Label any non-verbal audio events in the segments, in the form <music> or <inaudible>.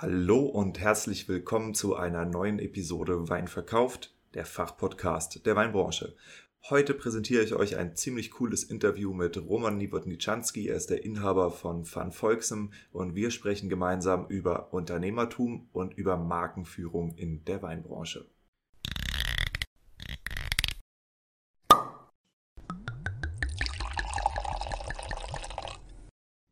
Hallo und herzlich willkommen zu einer neuen Episode Wein verkauft, der Fachpodcast der Weinbranche. Heute präsentiere ich euch ein ziemlich cooles Interview mit Roman Niewodniczanski. Er ist der Inhaber von Van Volksem und wir sprechen gemeinsam über Unternehmertum und über Markenführung in der Weinbranche.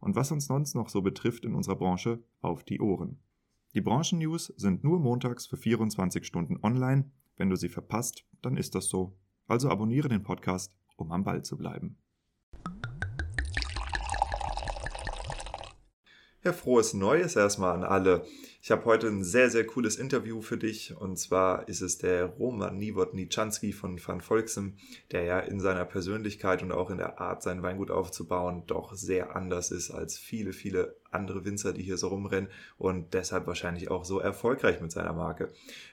und was uns sonst noch so betrifft in unserer Branche auf die Ohren. Die Branchennews sind nur montags für 24 Stunden online. Wenn du sie verpasst, dann ist das so. Also abonniere den Podcast, um am Ball zu bleiben. Ja, frohes Neues erstmal an alle. Ich habe heute ein sehr, sehr cooles Interview für dich. Und zwar ist es der Roman Niewodniczanski von Van Volksem, der ja in seiner Persönlichkeit und auch in der Art, sein Weingut aufzubauen, doch sehr anders ist als viele, viele andere Winzer, die hier so rumrennen und deshalb wahrscheinlich auch so erfolgreich mit seiner Marke.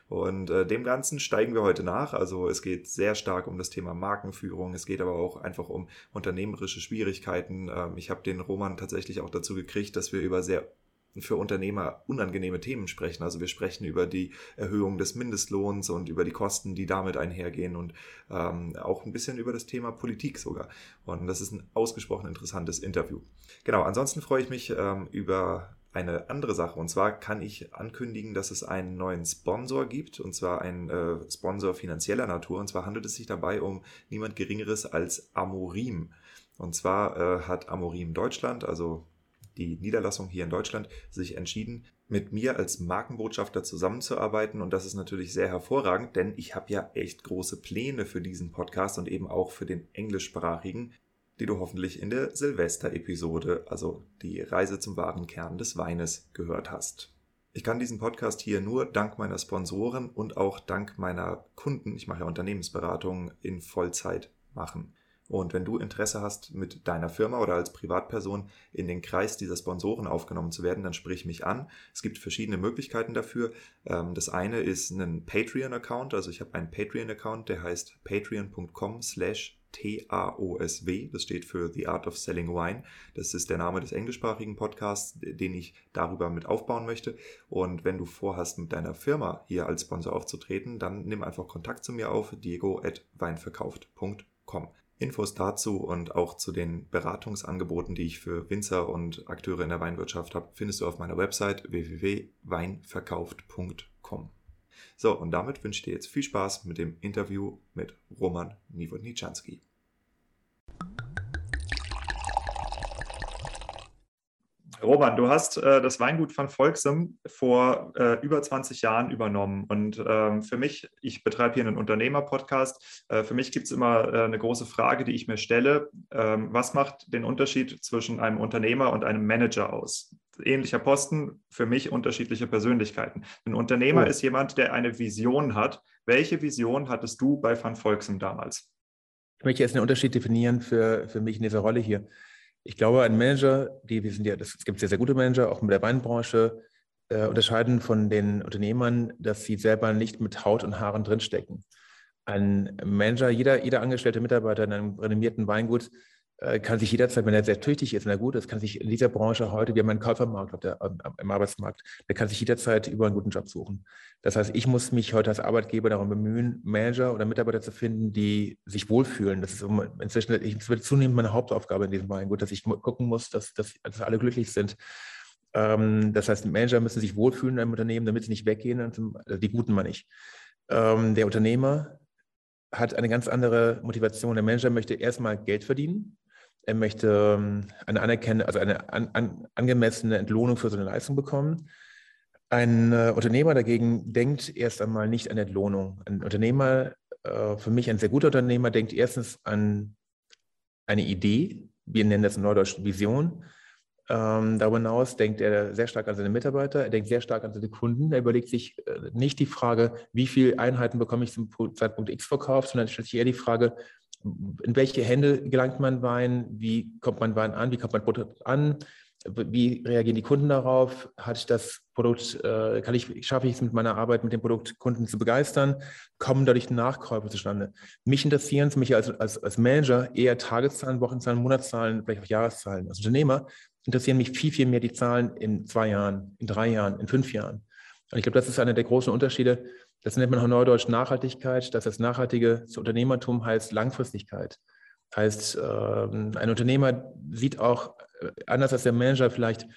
Und äh, dem Ganzen steigen wir heute nach. Also es geht sehr stark um das Thema Markenführung. Es geht aber auch einfach um unternehmerische Schwierigkeiten. Ähm, ich habe den Roman tatsächlich auch dazu gekriegt, dass wir über sehr für Unternehmer unangenehme Themen sprechen. Also wir sprechen über die Erhöhung des Mindestlohns und über die Kosten, die damit einhergehen und ähm, auch ein bisschen über das Thema Politik sogar. Und das ist ein ausgesprochen interessantes Interview. Genau, ansonsten freue ich mich ähm, über eine andere Sache. Und zwar kann ich ankündigen, dass es einen neuen Sponsor gibt, und zwar einen äh, Sponsor finanzieller Natur. Und zwar handelt es sich dabei um niemand Geringeres als Amorim. Und zwar äh, hat Amorim Deutschland, also die Niederlassung hier in Deutschland sich entschieden, mit mir als Markenbotschafter zusammenzuarbeiten. Und das ist natürlich sehr hervorragend, denn ich habe ja echt große Pläne für diesen Podcast und eben auch für den englischsprachigen, die du hoffentlich in der Silvester-Episode, also die Reise zum wahren Kern des Weines, gehört hast. Ich kann diesen Podcast hier nur dank meiner Sponsoren und auch dank meiner Kunden, ich mache ja Unternehmensberatung, in Vollzeit machen. Und wenn du Interesse hast, mit deiner Firma oder als Privatperson in den Kreis dieser Sponsoren aufgenommen zu werden, dann sprich mich an. Es gibt verschiedene Möglichkeiten dafür. Ähm, das eine ist ein Patreon-Account. Also ich habe einen Patreon-Account, der heißt patreon.com slash TAOSW. Das steht für The Art of Selling Wine. Das ist der Name des englischsprachigen Podcasts, den ich darüber mit aufbauen möchte. Und wenn du vorhast, mit deiner Firma hier als Sponsor aufzutreten, dann nimm einfach Kontakt zu mir auf diego.weinverkauft.com. Infos dazu und auch zu den Beratungsangeboten, die ich für Winzer und Akteure in der Weinwirtschaft habe, findest du auf meiner Website www.weinverkauft.com. So, und damit wünsche ich dir jetzt viel Spaß mit dem Interview mit Roman Niewodniczanski. Roman, du hast äh, das Weingut von Volksem vor äh, über 20 Jahren übernommen. Und ähm, für mich, ich betreibe hier einen Unternehmer-Podcast, äh, für mich gibt es immer äh, eine große Frage, die ich mir stelle. Ähm, was macht den Unterschied zwischen einem Unternehmer und einem Manager aus? Ähnlicher Posten, für mich unterschiedliche Persönlichkeiten. Ein Unternehmer oh. ist jemand, der eine Vision hat. Welche Vision hattest du bei Van Volksem damals? Ich möchte jetzt einen Unterschied definieren für, für mich in dieser Rolle hier. Ich glaube, ein Manager, die, wir sind ja, es gibt sehr, sehr gute Manager, auch in der Weinbranche, äh, unterscheiden von den Unternehmern, dass sie selber nicht mit Haut und Haaren drinstecken. Ein Manager, jeder, jeder angestellte Mitarbeiter in einem renommierten Weingut kann sich jederzeit, wenn er sehr tüchtig ist, na gut, das kann sich in dieser Branche heute, wir haben einen Käufermarkt auf der, im Arbeitsmarkt, der kann sich jederzeit über einen guten Job suchen. Das heißt, ich muss mich heute als Arbeitgeber darum bemühen, Manager oder Mitarbeiter zu finden, die sich wohlfühlen. Das ist inzwischen, es wird zunehmend meine Hauptaufgabe in diesem Weingut, dass ich gucken muss, dass, dass, dass alle glücklich sind. Ähm, das heißt, Manager müssen sich wohlfühlen in einem Unternehmen, damit sie nicht weggehen, also die Guten meine ich. Ähm, der Unternehmer hat eine ganz andere Motivation. Der Manager möchte erstmal Geld verdienen er möchte ähm, eine anerkennende, also eine an, an, angemessene Entlohnung für seine Leistung bekommen. Ein äh, Unternehmer dagegen denkt erst einmal nicht an Entlohnung. Ein Unternehmer, äh, für mich ein sehr guter Unternehmer, denkt erstens an eine Idee, wir nennen das in Neudeutsch Vision. Ähm, darüber hinaus denkt er sehr stark an seine Mitarbeiter, er denkt sehr stark an seine Kunden. Er überlegt sich äh, nicht die Frage, wie viele Einheiten bekomme ich zum Zeitpunkt X verkauft, sondern stellt sich eher die Frage, in welche Hände gelangt man Wein, wie kommt man Wein an, wie kommt man Produkt an, wie reagieren die Kunden darauf, hat das Produkt, äh, kann ich, schaffe ich es mit meiner Arbeit mit dem Produkt Kunden zu begeistern, kommen dadurch Nachkäufe zustande. Mich interessieren mich als, als, als Manager eher Tageszahlen, Wochenzahlen, Monatszahlen, vielleicht auch Jahreszahlen. Als Unternehmer interessieren mich viel, viel mehr die Zahlen in zwei Jahren, in drei Jahren, in fünf Jahren. Und ich glaube, das ist einer der großen Unterschiede das nennt man auch neudeutsch Nachhaltigkeit. dass Das nachhaltige Unternehmertum heißt Langfristigkeit. Heißt, ähm, ein Unternehmer sieht auch, äh, anders als der Manager vielleicht,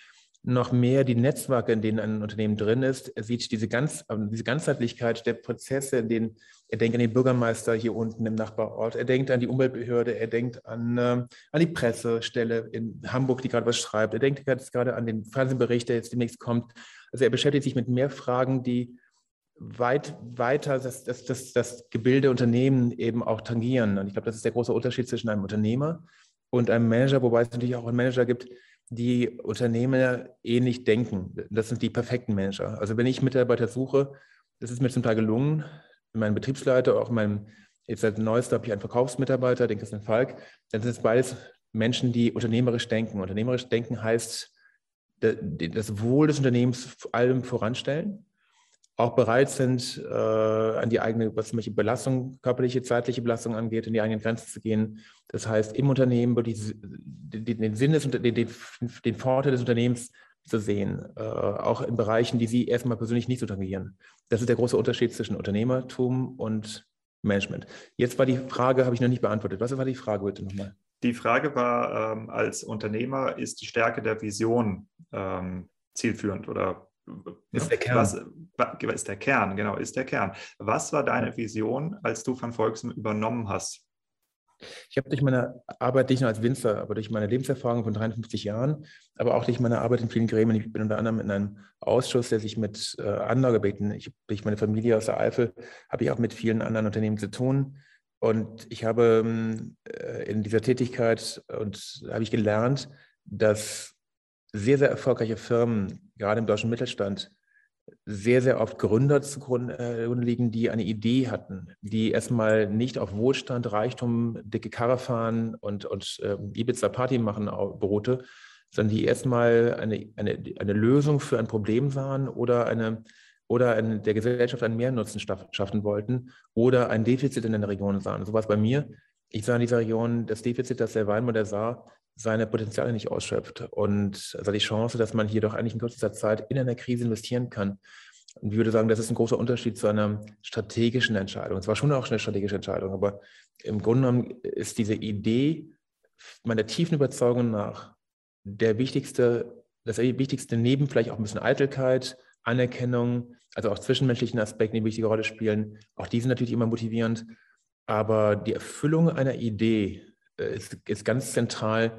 noch mehr die Netzwerke, in denen ein Unternehmen drin ist. Er sieht diese, ganz, ähm, diese Ganzheitlichkeit der Prozesse, in denen er denkt an den Bürgermeister hier unten im Nachbarort, er denkt an die Umweltbehörde, er denkt an, äh, an die Pressestelle in Hamburg, die gerade was schreibt, er denkt jetzt gerade an den Fernsehbericht, der jetzt demnächst kommt. Also er beschäftigt sich mit mehr Fragen, die weit weiter das, das, das, das Gebilde Unternehmen eben auch tangieren. Und ich glaube, das ist der große Unterschied zwischen einem Unternehmer und einem Manager, wobei es natürlich auch einen Manager gibt, die Unternehmer ähnlich denken. Das sind die perfekten Manager. Also wenn ich Mitarbeiter suche, das ist mir zum Teil gelungen, mein Betriebsleiter, auch mein, jetzt seit neuestem habe ich einen Verkaufsmitarbeiter, den Christian Falk, dann sind es beides Menschen, die unternehmerisch denken. Unternehmerisch denken heißt, das Wohl des Unternehmens allem voranstellen auch bereit sind, äh, an die eigene, was welche Belastung, körperliche, zeitliche Belastung angeht, in die eigenen Grenzen zu gehen. Das heißt, im Unternehmen wirklich den, den Sinn des, den, den, den Vorteil des Unternehmens zu sehen, äh, auch in Bereichen, die Sie erstmal persönlich nicht so tangieren. Das ist der große Unterschied zwischen Unternehmertum und Management. Jetzt war die Frage, habe ich noch nicht beantwortet. Was war die Frage bitte nochmal? Die Frage war, ähm, als Unternehmer ist die Stärke der Vision ähm, zielführend oder ist der Kern. Was, ist der Kern, genau, ist der Kern. Was war deine Vision, als du von Volksem übernommen hast? Ich habe durch meine Arbeit nicht nur als Winzer, aber durch meine Lebenserfahrung von 53 Jahren, aber auch durch meine Arbeit in vielen Gremien. Ich bin unter anderem in einem Ausschuss, der sich mit äh, Anlagebeeten, ich, durch meine Familie aus der Eifel, habe ich auch mit vielen anderen Unternehmen zu tun. Und ich habe ähm, äh, in dieser Tätigkeit und habe ich gelernt, dass sehr, sehr erfolgreiche Firmen, gerade im deutschen Mittelstand, sehr, sehr oft Gründer zugrunde äh, liegen, die eine Idee hatten, die erstmal nicht auf Wohlstand, Reichtum, dicke Karre fahren und, und äh, Ibiza-Party machen beruhte, sondern die erstmal eine, eine, eine Lösung für ein Problem sahen oder, eine, oder eine, der Gesellschaft einen Mehrnutzen schaffen wollten oder ein Defizit in der Region sahen. So war es bei mir. Ich sah in dieser Region das Defizit, das der Weinmodell sah, seine Potenziale nicht ausschöpft und also die Chance, dass man hier doch eigentlich in kürzester Zeit in einer Krise investieren kann. Und ich würde sagen, das ist ein großer Unterschied zu einer strategischen Entscheidung. Es war schon auch eine strategische Entscheidung, aber im Grunde genommen ist diese Idee meiner tiefen Überzeugung nach der wichtigste, das wichtigste neben vielleicht auch ein bisschen Eitelkeit, Anerkennung, also auch zwischenmenschlichen Aspekten, die eine wichtige Rolle spielen. Auch die sind natürlich immer motivierend. Aber die Erfüllung einer Idee ist, ist ganz zentral,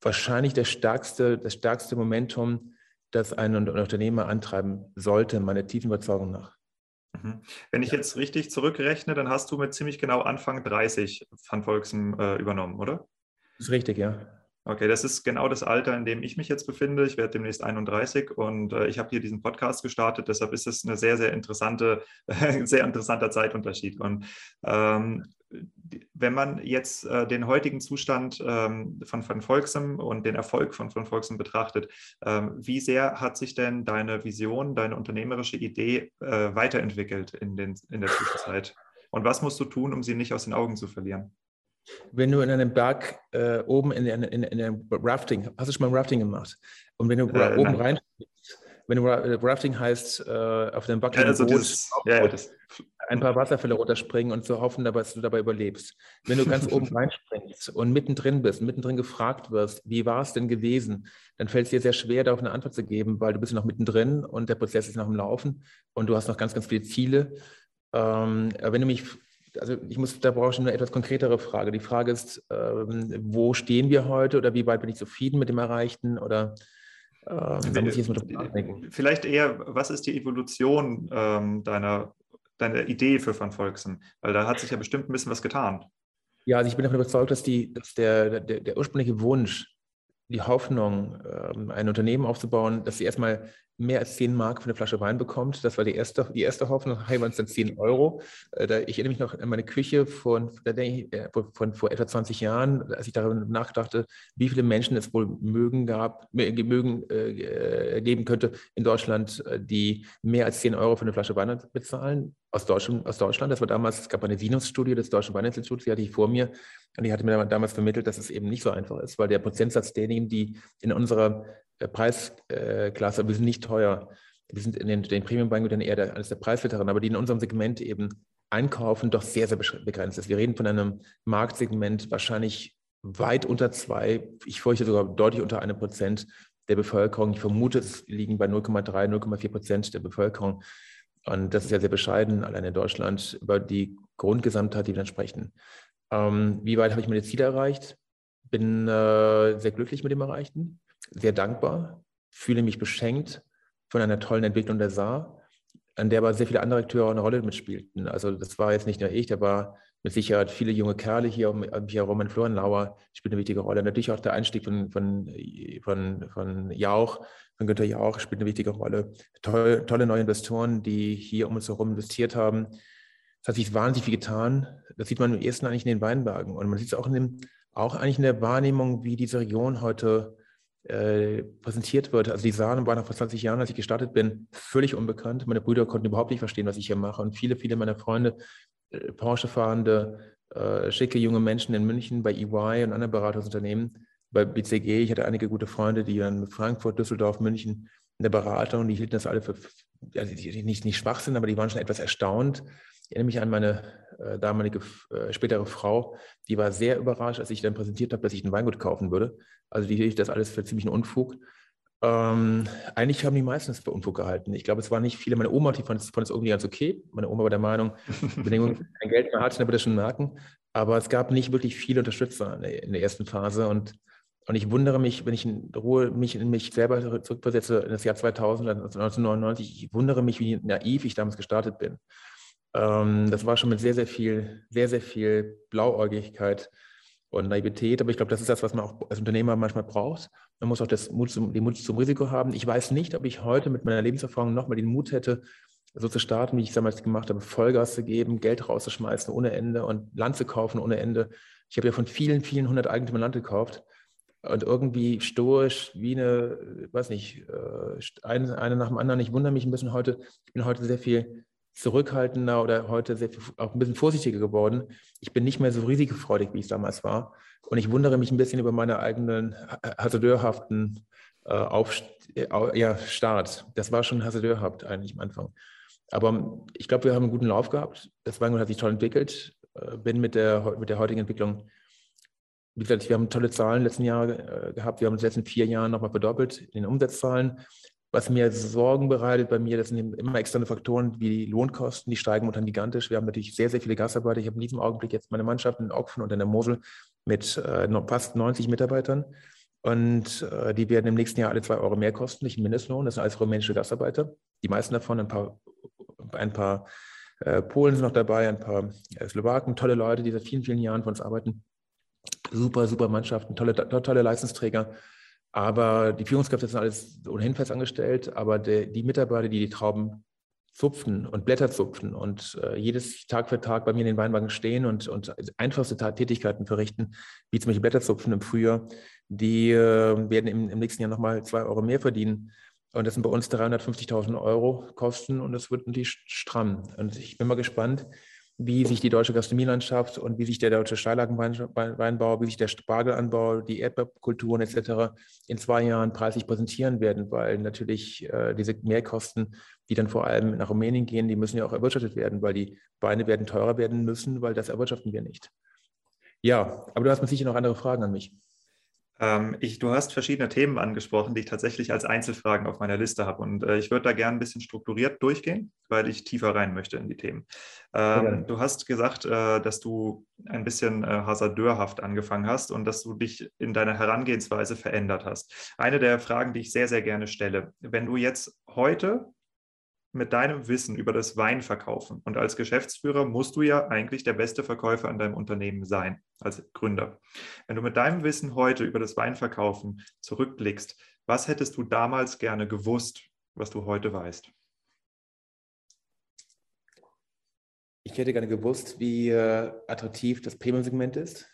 wahrscheinlich das stärkste, das stärkste Momentum, das ein Unternehmer antreiben sollte, meiner tiefen Überzeugung nach. Mhm. Wenn ich jetzt richtig zurückrechne, dann hast du mit ziemlich genau Anfang 30 Van Volksen äh, übernommen, oder? Das ist richtig, ja. Okay, das ist genau das Alter, in dem ich mich jetzt befinde. Ich werde demnächst 31 und äh, ich habe hier diesen Podcast gestartet. Deshalb ist es eine sehr, sehr interessante, <laughs> sehr interessanter Zeitunterschied. Und ähm, wenn man jetzt äh, den heutigen Zustand ähm, von, von Volksem und den Erfolg von, von Volksem betrachtet, ähm, wie sehr hat sich denn deine Vision, deine unternehmerische Idee äh, weiterentwickelt in, den, in der Zwischenzeit? Und was musst du tun, um sie nicht aus den Augen zu verlieren? wenn du in einem Berg äh, oben in, in, in, in einem Rafting, hast du schon mal Rafting gemacht? Und wenn du äh, oben rein, wenn du Rafting heißt, äh, auf dem Buckel ja, also dieses, ja, ja, ein paar Wasserfälle runterspringen und zu hoffen, dass du dabei überlebst. Wenn du ganz oben reinspringst und mittendrin bist, mittendrin gefragt wirst, wie war es denn gewesen, dann fällt es dir sehr schwer, darauf eine Antwort zu geben, weil du bist noch mittendrin und der Prozess ist noch im Laufen und du hast noch ganz, ganz viele Ziele. Ähm, wenn du mich also ich muss, da brauche ich eine etwas konkretere Frage. Die Frage ist, ähm, wo stehen wir heute oder wie weit bin ich zufrieden mit dem Erreichten oder ähm. Vielleicht eher, was ist die Evolution ähm, deiner, deiner Idee für Van Volksen? Weil da hat sich ja bestimmt ein bisschen was getan. Ja, also ich bin davon überzeugt, dass, die, dass der, der, der ursprüngliche Wunsch, die Hoffnung, ähm, ein Unternehmen aufzubauen, dass sie erstmal mehr als 10 Mark für eine Flasche Wein bekommt. Das war die erste, die erste Hoffnung. Nachher waren es dann 10 Euro. Äh, ich erinnere mich noch an meine Küche von, äh, von vor etwa 20 Jahren, als ich darüber nachdachte, wie viele Menschen es wohl mögen, gab, mögen äh, geben könnte in Deutschland, die mehr als 10 Euro für eine Flasche Wein bezahlen. Aus Deutschland, aus Deutschland. Das war damals, es gab eine Sinus-Studie des Deutschen Weininstituts, die hatte ich vor mir. Und die hatte mir damals vermittelt, dass es eben nicht so einfach ist, weil der Prozentsatz derjenigen, die in unserer äh, Preisklasse, wir sind nicht teuer. Wir sind in den, den Premium-Weingütern eher der, eines der Preisveteranen, aber die in unserem Segment eben einkaufen, doch sehr, sehr begrenzt ist. Wir reden von einem Marktsegment wahrscheinlich weit unter zwei, ich fürchte sogar deutlich unter einem Prozent der Bevölkerung. Ich vermute, es liegen bei 0,3, 0,4 Prozent der Bevölkerung. Und das ist ja sehr bescheiden, allein in Deutschland, über die Grundgesamtheit, die wir dann sprechen. Ähm, wie weit habe ich meine Ziele erreicht? Bin äh, sehr glücklich mit dem Erreichten sehr dankbar, fühle mich beschenkt von einer tollen Entwicklung der Saar, an der aber sehr viele andere Akteure eine Rolle mitspielten. Also das war jetzt nicht nur ich, da war mit Sicherheit viele junge Kerle hier, hier Roman Florenlauer spielt eine wichtige Rolle. Natürlich auch der Einstieg von, von, von, von Jauch, von Günter Jauch spielt eine wichtige Rolle. Tolle, tolle neue Investoren, die hier um uns herum investiert haben. Es hat sich wahnsinnig viel getan. Das sieht man am ersten eigentlich in den Weinbergen. Und man sieht es auch, in auch eigentlich in der Wahrnehmung, wie diese Region heute äh, präsentiert wird. Also die Sahne war noch vor 20 Jahren, als ich gestartet bin, völlig unbekannt. Meine Brüder konnten überhaupt nicht verstehen, was ich hier mache. Und viele, viele meiner Freunde, äh, Porsche-fahrende, äh, schicke junge Menschen in München bei EY und anderen Beratungsunternehmen, bei BCG. Ich hatte einige gute Freunde, die mit Frankfurt, Düsseldorf, München in der Beratung, die hielten das alle für, also nicht, nicht schwach sind, aber die waren schon etwas erstaunt. Ich erinnere mich an meine äh, damalige äh, spätere Frau, die war sehr überrascht, als ich dann präsentiert habe, dass ich ein Weingut kaufen würde. Also die hielt das alles für ziemlich einen Unfug. Ähm, eigentlich haben die meisten es für Unfug gehalten. Ich glaube, es waren nicht viele. Meine Oma, die fand es, irgendwie ganz okay. Meine Oma war der Meinung, wenn jemand kein Geld mehr hat, dann wird er schon merken. Aber es gab nicht wirklich viele Unterstützer in der, in der ersten Phase. Und, und ich wundere mich, wenn ich in Ruhe mich in mich selber zurückversetze, in das Jahr 2000, 1999, ich wundere mich, wie naiv ich damals gestartet bin. Ähm, das war schon mit sehr, sehr viel, sehr, sehr viel Blauäugigkeit und Naivität. Aber ich glaube, das ist das, was man auch als Unternehmer manchmal braucht. Man muss auch das Mut zum, den Mut zum Risiko haben. Ich weiß nicht, ob ich heute mit meiner Lebenserfahrung nochmal den Mut hätte, so zu starten, wie ich es damals gemacht habe, Vollgas zu geben, Geld rauszuschmeißen ohne Ende und Land zu kaufen ohne Ende. Ich habe ja von vielen, vielen hundert Eigentümern Land gekauft und irgendwie stoisch, wie eine, weiß nicht, äh, eine, eine nach dem anderen. Ich wundere mich ein bisschen heute. Ich bin heute sehr viel zurückhaltender oder heute sehr, auch ein bisschen vorsichtiger geworden. Ich bin nicht mehr so risikofreudig, wie ich damals war. Und ich wundere mich ein bisschen über meine eigenen hasardeurhaften äh, Auf, äh, ja, Start. Das war schon hasardeurhaft eigentlich am Anfang. Aber ich glaube, wir haben einen guten Lauf gehabt. Das Weingut hat sich toll entwickelt. Äh, bin mit der, mit der heutigen Entwicklung, wie gesagt, wir haben tolle Zahlen letzten Jahren äh, gehabt. Wir haben in den letzten vier Jahren nochmal verdoppelt in den Umsatzzahlen. Was mir Sorgen bereitet bei mir, das sind immer externe Faktoren wie die Lohnkosten, die steigen unter gigantisch. Wir haben natürlich sehr, sehr viele Gastarbeiter. Ich habe in diesem Augenblick jetzt meine Mannschaft in Ochsen und in der Mosel mit äh, fast 90 Mitarbeitern. Und äh, die werden im nächsten Jahr alle zwei Euro mehr kosten, nicht Mindestlohn. Das sind alles rumänische Gastarbeiter. Die meisten davon, ein paar, ein paar äh, Polen sind noch dabei, ein paar äh, Slowaken, tolle Leute, die seit vielen, vielen Jahren für uns arbeiten. Super, super Mannschaften, tolle, tolle Leistungsträger. Aber die Führungskräfte sind alles ohnehin fest angestellt, aber der, die Mitarbeiter, die die Trauben zupfen und Blätter zupfen und äh, jedes Tag für Tag bei mir in den Weinwagen stehen und, und einfachste Tätigkeiten verrichten, wie zum Beispiel Blätterzupfen im Frühjahr, die äh, werden im, im, nächsten Jahr nochmal zwei Euro mehr verdienen. Und das sind bei uns 350.000 Euro Kosten und das wird natürlich stramm. Und ich bin mal gespannt, wie sich die deutsche Gastronomielandschaft und wie sich der deutsche Steillagenweinbau, wie sich der Spargelanbau, die Erdbeerkulturen etc. in zwei Jahren preislich präsentieren werden, weil natürlich äh, diese Mehrkosten, die dann vor allem nach Rumänien gehen, die müssen ja auch erwirtschaftet werden, weil die Weine werden teurer werden müssen, weil das erwirtschaften wir nicht. Ja, aber du hast mit sicher noch andere Fragen an mich. Ähm, ich, du hast verschiedene Themen angesprochen, die ich tatsächlich als Einzelfragen auf meiner Liste habe. Und äh, ich würde da gerne ein bisschen strukturiert durchgehen, weil ich tiefer rein möchte in die Themen. Ähm, du hast gesagt, äh, dass du ein bisschen äh, hasardeurhaft angefangen hast und dass du dich in deiner Herangehensweise verändert hast. Eine der Fragen, die ich sehr, sehr gerne stelle, wenn du jetzt heute mit deinem Wissen über das Wein verkaufen. Und als Geschäftsführer musst du ja eigentlich der beste Verkäufer in deinem Unternehmen sein, als Gründer. Wenn du mit deinem Wissen heute über das Weinverkaufen zurückblickst, was hättest du damals gerne gewusst, was du heute weißt? Ich hätte gerne gewusst, wie äh, attraktiv das Premium-Segment ist.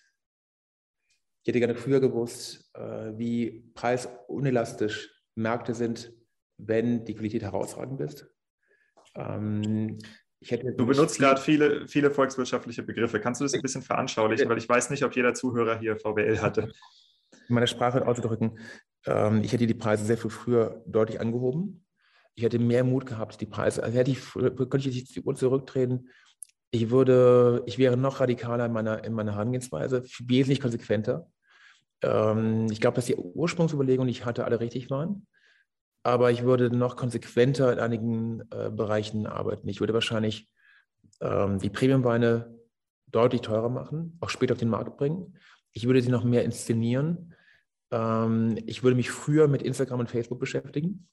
Ich hätte gerne früher gewusst, äh, wie preisunelastisch Märkte sind, wenn die Qualität herausragend ist. Ähm, du benutzt gerade viele, viele volkswirtschaftliche Begriffe. Kannst du das ein bisschen veranschaulichen? Weil ich weiß nicht, ob jeder Zuhörer hier VWL hatte. In meiner Sprache auszudrücken, ähm, ich hätte die Preise sehr viel früher deutlich angehoben. Ich hätte mehr Mut gehabt, die Preise. Also hätte ich, könnte ich die Uhr zurücktreten. Ich würde, ich wäre noch radikaler in meiner, in meiner Herangehensweise, wesentlich konsequenter. Ähm, ich glaube, dass die Ursprungsüberlegungen, die ich hatte, alle richtig waren aber ich würde noch konsequenter in einigen äh, Bereichen arbeiten. Ich würde wahrscheinlich ähm, die Premiumweine deutlich teurer machen, auch später auf den Markt bringen. Ich würde sie noch mehr inszenieren. Ähm, ich würde mich früher mit Instagram und Facebook beschäftigen.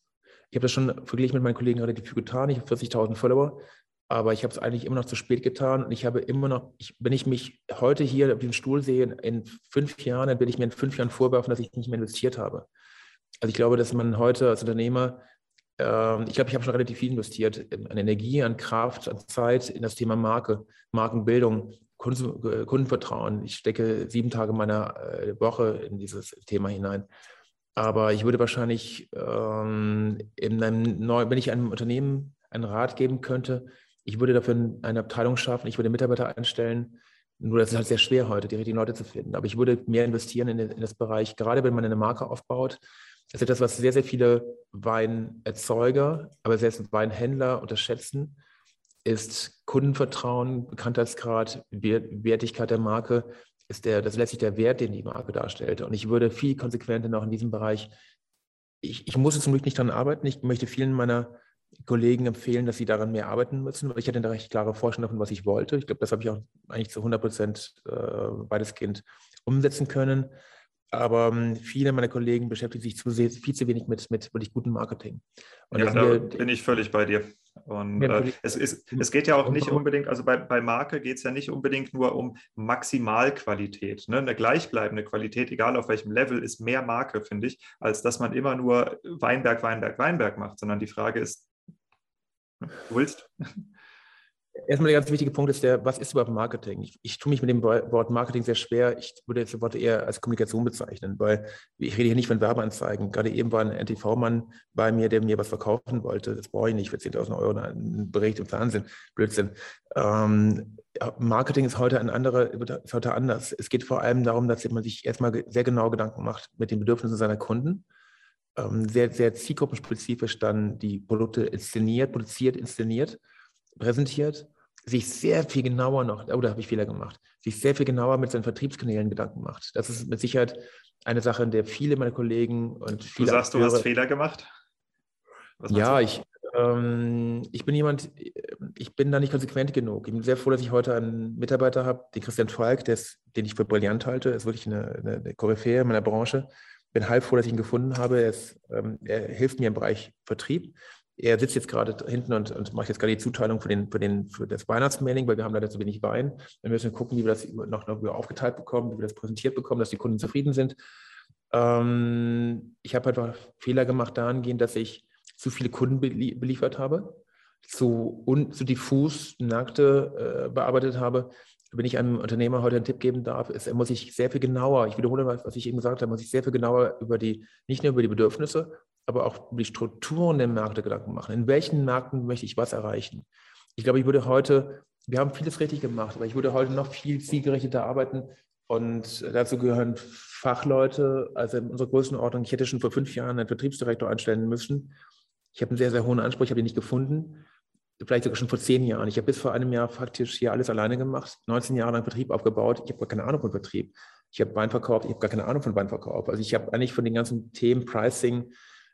Ich habe das schon verglichen mit meinen Kollegen relativ viel getan. Ich habe 40.000 Follower, aber ich habe es eigentlich immer noch zu spät getan. Und ich habe immer noch, ich, wenn ich mich heute hier auf dem Stuhl sehe, in fünf Jahren, dann werde ich mir in fünf Jahren vorwerfen, dass ich nicht mehr investiert habe. Also ich glaube, dass man heute als Unternehmer, äh, ich glaube, ich habe schon relativ viel investiert an Energie, an Kraft, an Zeit in das Thema Marke, Markenbildung, Kunden, Kundenvertrauen. Ich stecke sieben Tage meiner äh, Woche in dieses Thema hinein. Aber ich würde wahrscheinlich, ähm, in einem neu, wenn ich einem Unternehmen einen Rat geben könnte, ich würde dafür eine Abteilung schaffen, ich würde Mitarbeiter einstellen. Nur das ist halt sehr schwer heute, die richtigen Leute zu finden. Aber ich würde mehr investieren in, in das Bereich, gerade wenn man eine Marke aufbaut, das ist etwas, was sehr, sehr viele Weinerzeuger, aber selbst Weinhändler unterschätzen, ist Kundenvertrauen, Bekanntheitsgrad, Wertigkeit der Marke, ist der, das letztlich der Wert, den die Marke darstellt. Und ich würde viel konsequenter noch in diesem Bereich, ich, ich muss zum Glück nicht daran arbeiten, ich möchte vielen meiner Kollegen empfehlen, dass sie daran mehr arbeiten müssen, weil ich hatte eine recht klare Vorstellung davon, was ich wollte. Ich glaube, das habe ich auch eigentlich zu 100 Prozent äh, weitestgehend umsetzen können. Aber ähm, viele meiner Kollegen beschäftigen sich zu sehr, viel zu wenig mit, mit wirklich gutem Marketing. Und ja, da wir, bin ich völlig bei dir. Und äh, es, ist, es geht ja auch nicht unbedingt, also bei, bei Marke geht es ja nicht unbedingt nur um Maximalqualität. Ne? Eine gleichbleibende Qualität, egal auf welchem Level, ist mehr Marke, finde ich, als dass man immer nur Weinberg, Weinberg, Weinberg macht, sondern die Frage ist, du willst? Erstmal der ganz wichtige Punkt ist der, was ist überhaupt Marketing? Ich, ich tue mich mit dem Wort Marketing sehr schwer. Ich würde das Wort eher als Kommunikation bezeichnen, weil ich rede hier nicht von Werbeanzeigen. Gerade eben war ein NTV-Mann bei mir, der mir was verkaufen wollte. Das brauche ich nicht für 10.000 Euro einen Bericht im Fernsehen. Blödsinn. Ähm, Marketing ist heute ein anderer, ist heute anders. Es geht vor allem darum, dass man sich erstmal sehr genau Gedanken macht mit den Bedürfnissen seiner Kunden. Ähm, sehr, sehr zielgruppenspezifisch dann die Produkte inszeniert, produziert, inszeniert präsentiert, sich sehr viel genauer noch, oh, da habe ich Fehler gemacht, sich sehr viel genauer mit seinen Vertriebskanälen Gedanken macht. Das ist mit Sicherheit eine Sache, in der viele meiner Kollegen und viele. Du sagst, Akteure, du hast Fehler gemacht? ja, ich, ähm, ich bin jemand, ich bin da nicht konsequent genug. Ich bin sehr froh, dass ich heute einen Mitarbeiter habe, den Christian Falk, ist, den ich für brillant halte. Er ist wirklich eine, eine, eine Koryphäe in meiner Branche. Bin halb froh, dass ich ihn gefunden habe. Er, ist, ähm, er hilft mir im Bereich Vertrieb er sitzt jetzt gerade hinten und, und macht jetzt gerade die Zuteilung für, den, für, den, für das Weihnachtsmailing, weil wir haben leider zu wenig Wein. Dann müssen wir gucken, wie wir das noch, noch aufgeteilt bekommen, wie wir das präsentiert bekommen, dass die Kunden zufrieden sind. Ähm, ich habe einfach Fehler gemacht dahingehend, dass ich zu viele Kunden beliefert habe, zu, un, zu diffus Märkte äh, bearbeitet habe. Wenn ich einem Unternehmer heute einen Tipp geben darf, ist, er muss sich sehr viel genauer, ich wiederhole, was ich eben gesagt habe, muss sich sehr viel genauer über die, nicht nur über die Bedürfnisse, aber auch die Strukturen der Märkte Gedanken machen. In welchen Märkten möchte ich was erreichen? Ich glaube, ich würde heute wir haben vieles richtig gemacht, aber ich würde heute noch viel zielgerichteter arbeiten. Und dazu gehören Fachleute, also in unserer Größenordnung. Ich hätte schon vor fünf Jahren einen Vertriebsdirektor einstellen müssen. Ich habe einen sehr, sehr hohen Anspruch, ich habe ihn nicht gefunden. Vielleicht sogar schon vor zehn Jahren. Ich habe bis vor einem Jahr faktisch hier alles alleine gemacht, 19 Jahre lang Vertrieb aufgebaut. Ich habe gar keine Ahnung von Vertrieb. Ich habe Wein verkauft, ich habe gar keine Ahnung von Weinverkauf. Also ich habe eigentlich von den ganzen Themen Pricing,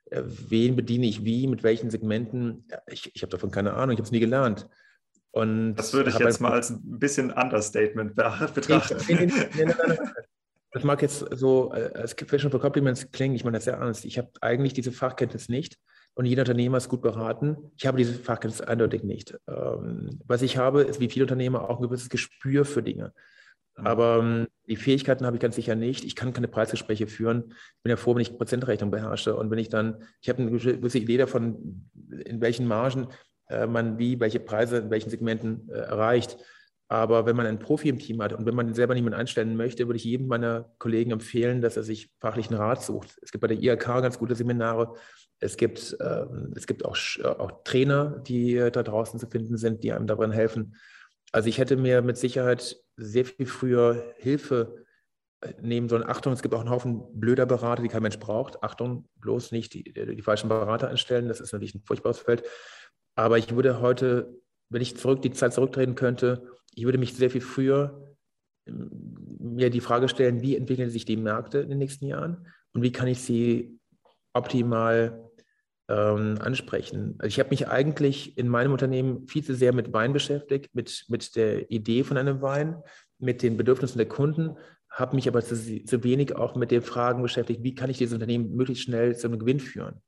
wen bediene ich wie, mit welchen Segmenten, ich, ich habe davon keine Ahnung, ich habe es nie gelernt. Und das würde ich jetzt mal als ein bisschen Understatement <laughs> betrachten. Nee, nee, nee, das mag jetzt so äh, als Question for Compliments klingen, ich meine das sehr ernst. Ich habe eigentlich diese Fachkenntnis nicht und jeder Unternehmer ist gut beraten. Ich habe diese Fachkenntnis eindeutig nicht. Ähm, was ich habe, ist wie viele Unternehmer auch ein gewisses Gespür für Dinge. Aber ähm, die Fähigkeiten habe ich ganz sicher nicht. Ich kann keine Preisgespräche führen. Ich bin ja froh, wenn ich Prozentrechnung beherrsche. Und wenn ich dann, ich habe eine gewisse Idee davon, in welchen Margen äh, man wie, welche Preise in welchen Segmenten äh, erreicht. Aber wenn man einen Profi im Team hat und wenn man selber niemanden einstellen möchte, würde ich jedem meiner Kollegen empfehlen, dass er sich fachlichen Rat sucht. Es gibt bei der IRK ganz gute Seminare. Es gibt, äh, es gibt auch, auch Trainer, die äh, da draußen zu finden sind, die einem darin helfen. Also ich hätte mir mit Sicherheit sehr viel früher Hilfe äh, nehmen sollen. Achtung, es gibt auch einen Haufen blöder Berater, die kein Mensch braucht. Achtung, bloß nicht die, die falschen Berater einstellen. Das ist natürlich ein furchtbares Feld. Aber ich würde heute, wenn ich zurück die Zeit zurücktreten könnte, ich würde mich sehr viel früher ähm, mir die Frage stellen, wie entwickeln sich die Märkte in den nächsten Jahren und wie kann ich sie optimal ähm, ansprechen. Also ich habe mich eigentlich in meinem Unternehmen viel zu sehr mit Wein beschäftigt, mit, mit der Idee von einem Wein, mit den Bedürfnissen der Kunden, habe mich aber zu, zu wenig auch mit den Fragen beschäftigt, wie kann ich dieses Unternehmen möglichst schnell zu einem Gewinn führen.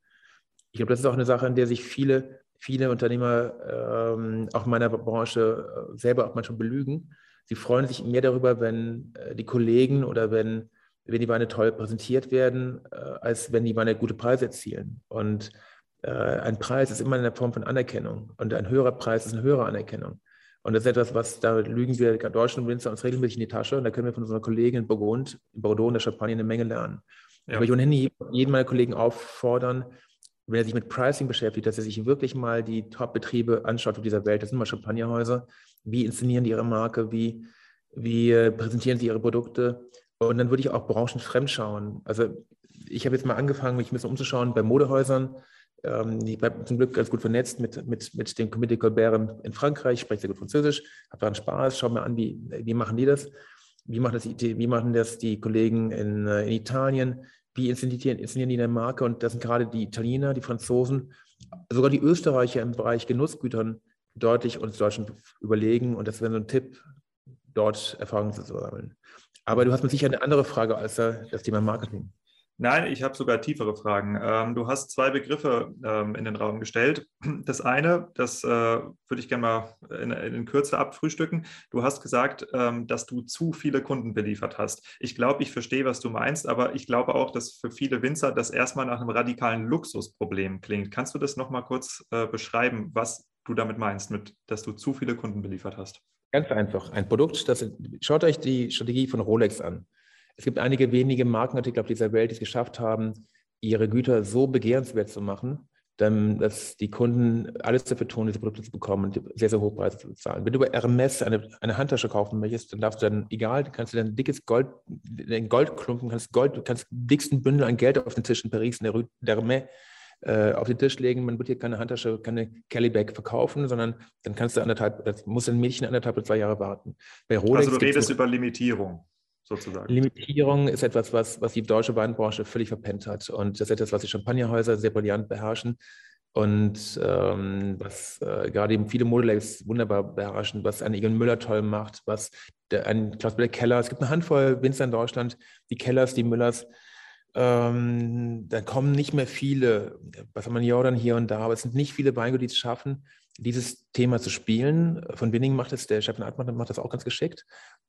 Ich glaube, das ist auch eine Sache, in der sich viele viele Unternehmer, ähm, auch in meiner Branche, äh, selber auch manchmal belügen. Sie freuen sich mehr darüber, wenn äh, die Kollegen oder wenn, wenn die Weine toll präsentiert werden, äh, als wenn die Weine gute Preise erzielen. Und äh, ein Preis ist immer eine Form von Anerkennung und ein höherer Preis ist eine höhere Anerkennung. Und das ist etwas, was da lügen wir deutschen Winzer uns regelmäßig in die Tasche und da können wir von unserer Kollegin in Burgund, in Bordeaux in der Champagne eine Menge lernen. Ja. Aber ich ohnehin jeden meiner Kollegen auffordern, wenn er sich mit Pricing beschäftigt, dass er sich wirklich mal die Top-Betriebe anschaut auf dieser Welt. Das sind mal Champagnerhäuser. Wie inszenieren die ihre Marke? Wie, wie äh, präsentieren sie ihre Produkte? Und dann würde ich auch branchenfremd schauen. Also ich habe jetzt mal angefangen, mich ein bisschen umzuschauen bei Modehäusern. Ähm, ich bin zum Glück ganz gut vernetzt mit, mit, mit dem Comité Colbert in Frankreich, spreche sehr gut Französisch, habe daran Spaß, schau mir an, wie, wie machen die das? Wie machen das, wie machen das die Kollegen in, äh, in Italien? wie inszenieren, inszenieren die eine Marke? Und das sind gerade die Italiener, die Franzosen, sogar die Österreicher im Bereich Genussgütern deutlich uns Deutschen überlegen. Und das wäre so ein Tipp, dort Erfahrungen zu sammeln. Aber du hast mit Sicherheit eine andere Frage als das Thema Marketing. Nein, ich habe sogar tiefere Fragen. Ähm, du hast zwei Begriffe ähm, in den Raum gestellt. Das eine, das äh, würde ich gerne mal in, in, Kürze abfrühstücken. Du hast gesagt, ähm, dass du zu viele Kunden beliefert hast. Ich glaube, ich verstehe, was du meinst, aber ich glaube auch, dass für viele Winzer das erstmal nach einem radikalen Luxusproblem klingt. Kannst du das nochmal kurz äh, beschreiben, was du damit meinst, mit, dass du zu viele Kunden beliefert hast? Ganz einfach. Ein Produkt, das schaut euch die Strategie von Rolex an. Es gibt einige wenige Markenartikel auf dieser Welt, die es geschafft haben, ihre Güter so begehrenswert zu machen, dass die Kunden alles dafür tun, diese Produkte zu bekommen und sehr, sehr hohe Preise zu bezahlen. Wenn du bei Hermes eine, eine Handtasche kaufen möchtest, dann darfst du dann, egal, kannst du dann dickes Gold, den Goldklumpen, kannst Gold, du kannst dicksten Bündel an Geld auf den Tisch in Paris, in der, der Hermes, äh, auf den Tisch legen. Man wird hier keine Handtasche, keine Kellybag verkaufen, sondern dann kannst du anderthalb, das muss ein Mädchen anderthalb oder zwei Jahre warten. Bei Rolex also du redest über Limitierung sozusagen. Limitierung ist etwas, was, was die deutsche Weinbranche völlig verpennt hat. Und das ist etwas, was die Champagnerhäuser sehr brillant beherrschen und ähm, was äh, gerade eben viele Modelabels wunderbar beherrschen, was ein Egon Müller toll macht, was der, ein Klaus-Peter Keller, es gibt eine Handvoll Winzer in Deutschland, die Kellers, die Müllers, ähm, da kommen nicht mehr viele, wir Jordan hier und da, aber es sind nicht viele Weingüter, die es schaffen, dieses Thema zu spielen. Von Winning macht es, der Chef Altmann macht das auch ganz geschickt,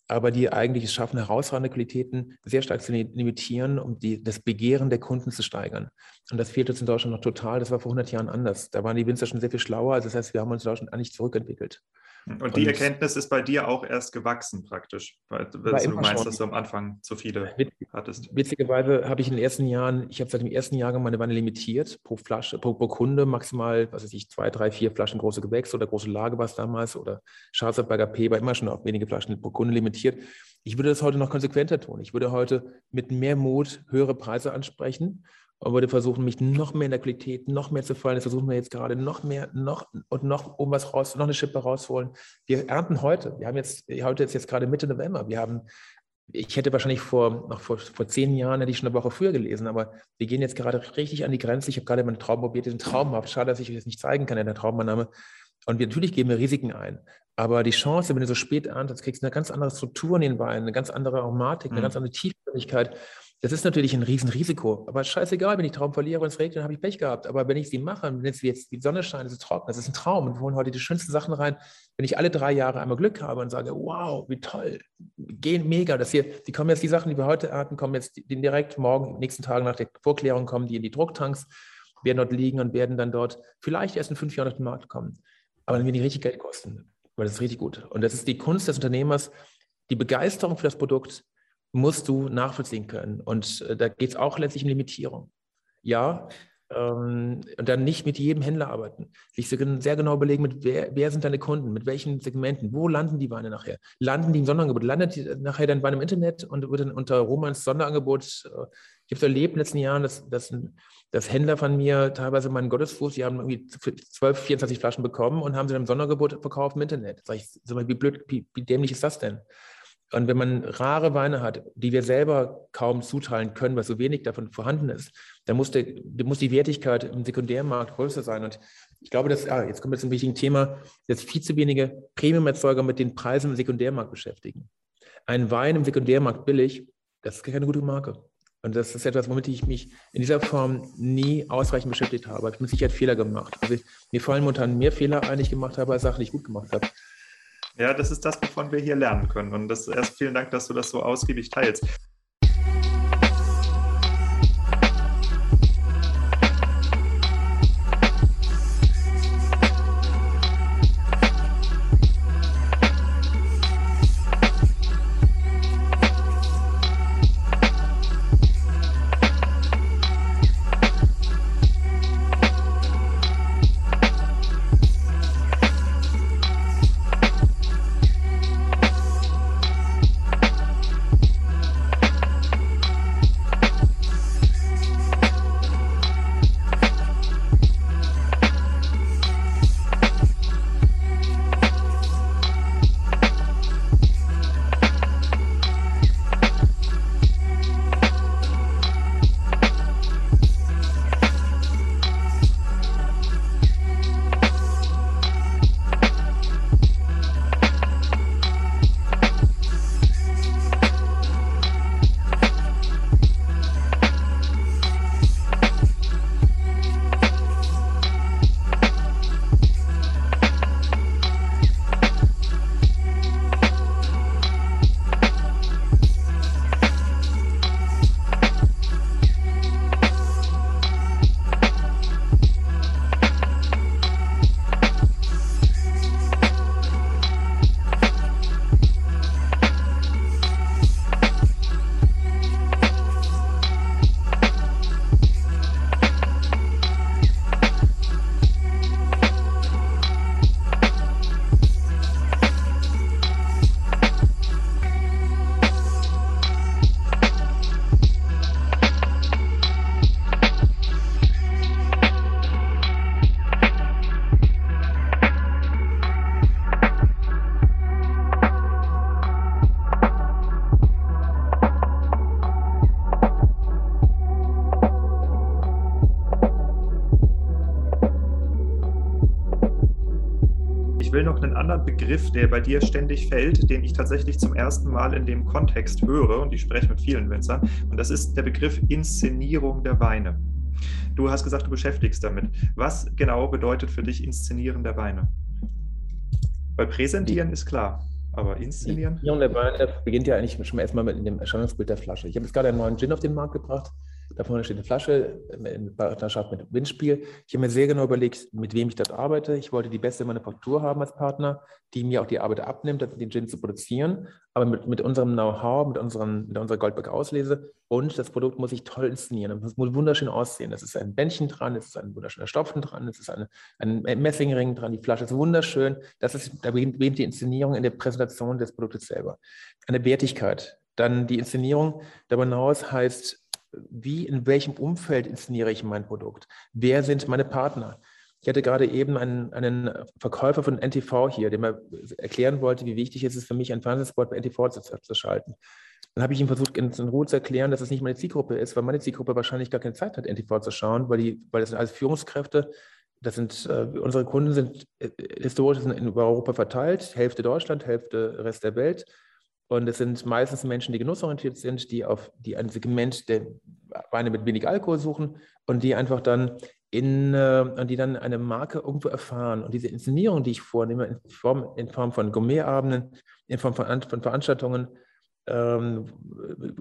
aber die eigentlich schaffen, herausragende Qualitäten sehr stark zu limitieren, um die, das Begehren der Kunden zu steigern. Und das fehlt jetzt in Deutschland noch total. Das war vor 100 Jahren anders. Da waren die Winzer schon sehr viel schlauer. Also das heißt, wir haben uns in Deutschland eigentlich zurückentwickelt. Und die und Erkenntnis ist bei dir auch erst gewachsen praktisch, weil du meinst, schon. dass du am Anfang zu viele Witz, hattest. Witzigerweise habe ich in den ersten Jahren, ich habe seit dem ersten Jahrgang meine Weine limitiert, pro Flasche, pro, pro Kunde maximal, was weiß ich, zwei, drei, vier Flaschen große große Gewächse oder große Lage war es damals oder Schwarzwaldberger P war immer schon auf wenige Flaschen pro Kunde limitiert. Ich würde das heute noch konsequenter tun. Ich würde heute mit mehr Mut höhere Preise ansprechen und würde versuchen, mich noch mehr in der Qualität, noch mehr zu fallen. Das versuchen wir jetzt gerade noch mehr, noch und noch um was raus, noch eine Schippe rausholen. Wir ernten heute. Wir haben jetzt, heute ist jetzt gerade Mitte November. Wir haben, ich hätte wahrscheinlich vor, noch vor, vor zehn Jahren hätte ich schon eine Woche früher gelesen, aber wir gehen jetzt gerade richtig an die Grenze. Ich habe gerade meinen Traum probiert, diesen Traumhaft. Schade, dass ich euch das nicht zeigen kann in der Traumannahme. Und wir, natürlich geben wir Risiken ein. Aber die Chance, wenn du so spät erntest, kriegst du eine ganz andere Struktur in den Weinen, eine ganz andere Aromatik, eine mhm. ganz andere Tiefgründigkeit. Das ist natürlich ein Riesenrisiko. Aber scheißegal, wenn ich Traum verliere und es regnet, dann habe ich Pech gehabt. Aber wenn ich sie mache, wenn jetzt, jetzt die Sonne scheint, ist es trocken, das ist ein Traum. Und wir holen heute die schönsten Sachen rein. Wenn ich alle drei Jahre einmal Glück habe und sage, wow, wie toll, gehen mega, das hier, die kommen jetzt, die Sachen, die wir heute ernten, kommen jetzt direkt morgen, nächsten Tagen nach der Vorklärung kommen, die in die Drucktanks, werden dort liegen und werden dann dort vielleicht erst in fünf Jahren auf den Markt kommen. Aber dann werden die richtig Geld kosten, weil das ist richtig gut. Und das ist die Kunst des Unternehmers, die Begeisterung für das Produkt musst du nachvollziehen können. Und äh, da geht es auch letztlich um Limitierung. Ja, ähm, und dann nicht mit jedem Händler arbeiten. Sich sehr genau überlegen, mit wer, wer sind deine Kunden, mit welchen Segmenten, wo landen die Weine nachher? Landen die im Sonderangebot? Landet die nachher dein Wein im Internet und wird dann unter Romans Sonderangebot? Äh, ich habe es erlebt in den letzten Jahren, dass, dass, dass Händler von mir teilweise meinen Gottesfuß, die haben irgendwie 12, 24 Flaschen bekommen und haben sie dann im Sonderangebot verkauft im Internet. Sag ich, wie blöd, wie, wie dämlich ist das denn? Und wenn man rare Weine hat, die wir selber kaum zuteilen können, weil so wenig davon vorhanden ist, dann muss, der, muss die Wertigkeit im Sekundärmarkt größer sein. Und ich glaube, dass, ah, jetzt kommt jetzt ein wichtiges Thema, dass viel zu wenige Premium-Erzeuger mit den Preisen im Sekundärmarkt beschäftigen. Ein Wein im Sekundärmarkt billig, das ist keine gute Marke. Und das ist etwas, womit ich mich in dieser Form nie ausreichend beschäftigt habe. Ich habe mit Sicherheit Fehler gemacht. Also ich, mir fallen momentan mehr Fehler ein, die ich gemacht habe, als Sachen, die ich gut gemacht habe. Ja, das ist das, wovon wir hier lernen können. Und das erst vielen Dank, dass du das so ausgiebig teilst. Begriff, der bei dir ständig fällt, den ich tatsächlich zum ersten Mal in dem Kontext höre und ich spreche mit vielen Winzern. Und das ist der Begriff Inszenierung der Weine. Du hast gesagt, du beschäftigst damit. Was genau bedeutet für dich Inszenieren der Weine? Weil präsentieren ist klar, aber inszenieren? Inszenierung der Weine beginnt ja eigentlich schon erstmal mit dem Erscheinungsbild der Flasche. Ich habe jetzt gerade einen neuen Gin auf den Markt gebracht. Da vorne steht eine Flasche in Partnerschaft mit Windspiel. Ich habe mir sehr genau überlegt, mit wem ich dort arbeite. Ich wollte die beste Manufaktur haben als Partner, die mir auch die Arbeit abnimmt, den Gin zu produzieren, aber mit, mit unserem Know-how, mit, mit unserer Goldberg-Auslese. Und das Produkt muss ich toll inszenieren. Es muss wunderschön aussehen. Es ist ein Bändchen dran, es ist ein wunderschöner Stopfen dran, es ist eine, ein Messingring dran, die Flasche ist wunderschön. Das ist, da beginnt die Inszenierung in der Präsentation des Produktes selber. Eine Wertigkeit. Dann die Inszenierung darüber hinaus heißt, wie, in welchem Umfeld inszeniere ich mein Produkt? Wer sind meine Partner? Ich hatte gerade eben einen, einen Verkäufer von NTV hier, der mir erklären wollte, wie wichtig es ist für mich, einen Fernsehspot bei NTV zu, zu schalten. Dann habe ich ihm versucht, in, in, Ruhe zu erklären, dass es nicht meine Zielgruppe ist, weil meine Zielgruppe wahrscheinlich gar keine Zeit hat, NTV zu schauen, weil, die, weil das sind alles Führungskräfte. Das sind, äh, unsere Kunden sind äh, historisch sind in Europa verteilt, Hälfte Deutschland, Hälfte Rest der Welt. Und es sind meistens Menschen, die genussorientiert sind, die auf die ein Segment der Weine mit wenig Alkohol suchen und die einfach dann in, äh, die dann eine Marke irgendwo erfahren. Und diese Inszenierung, die ich vornehme, in Form, in Form von Gourmetabenden, in Form von, von Veranstaltungen ähm,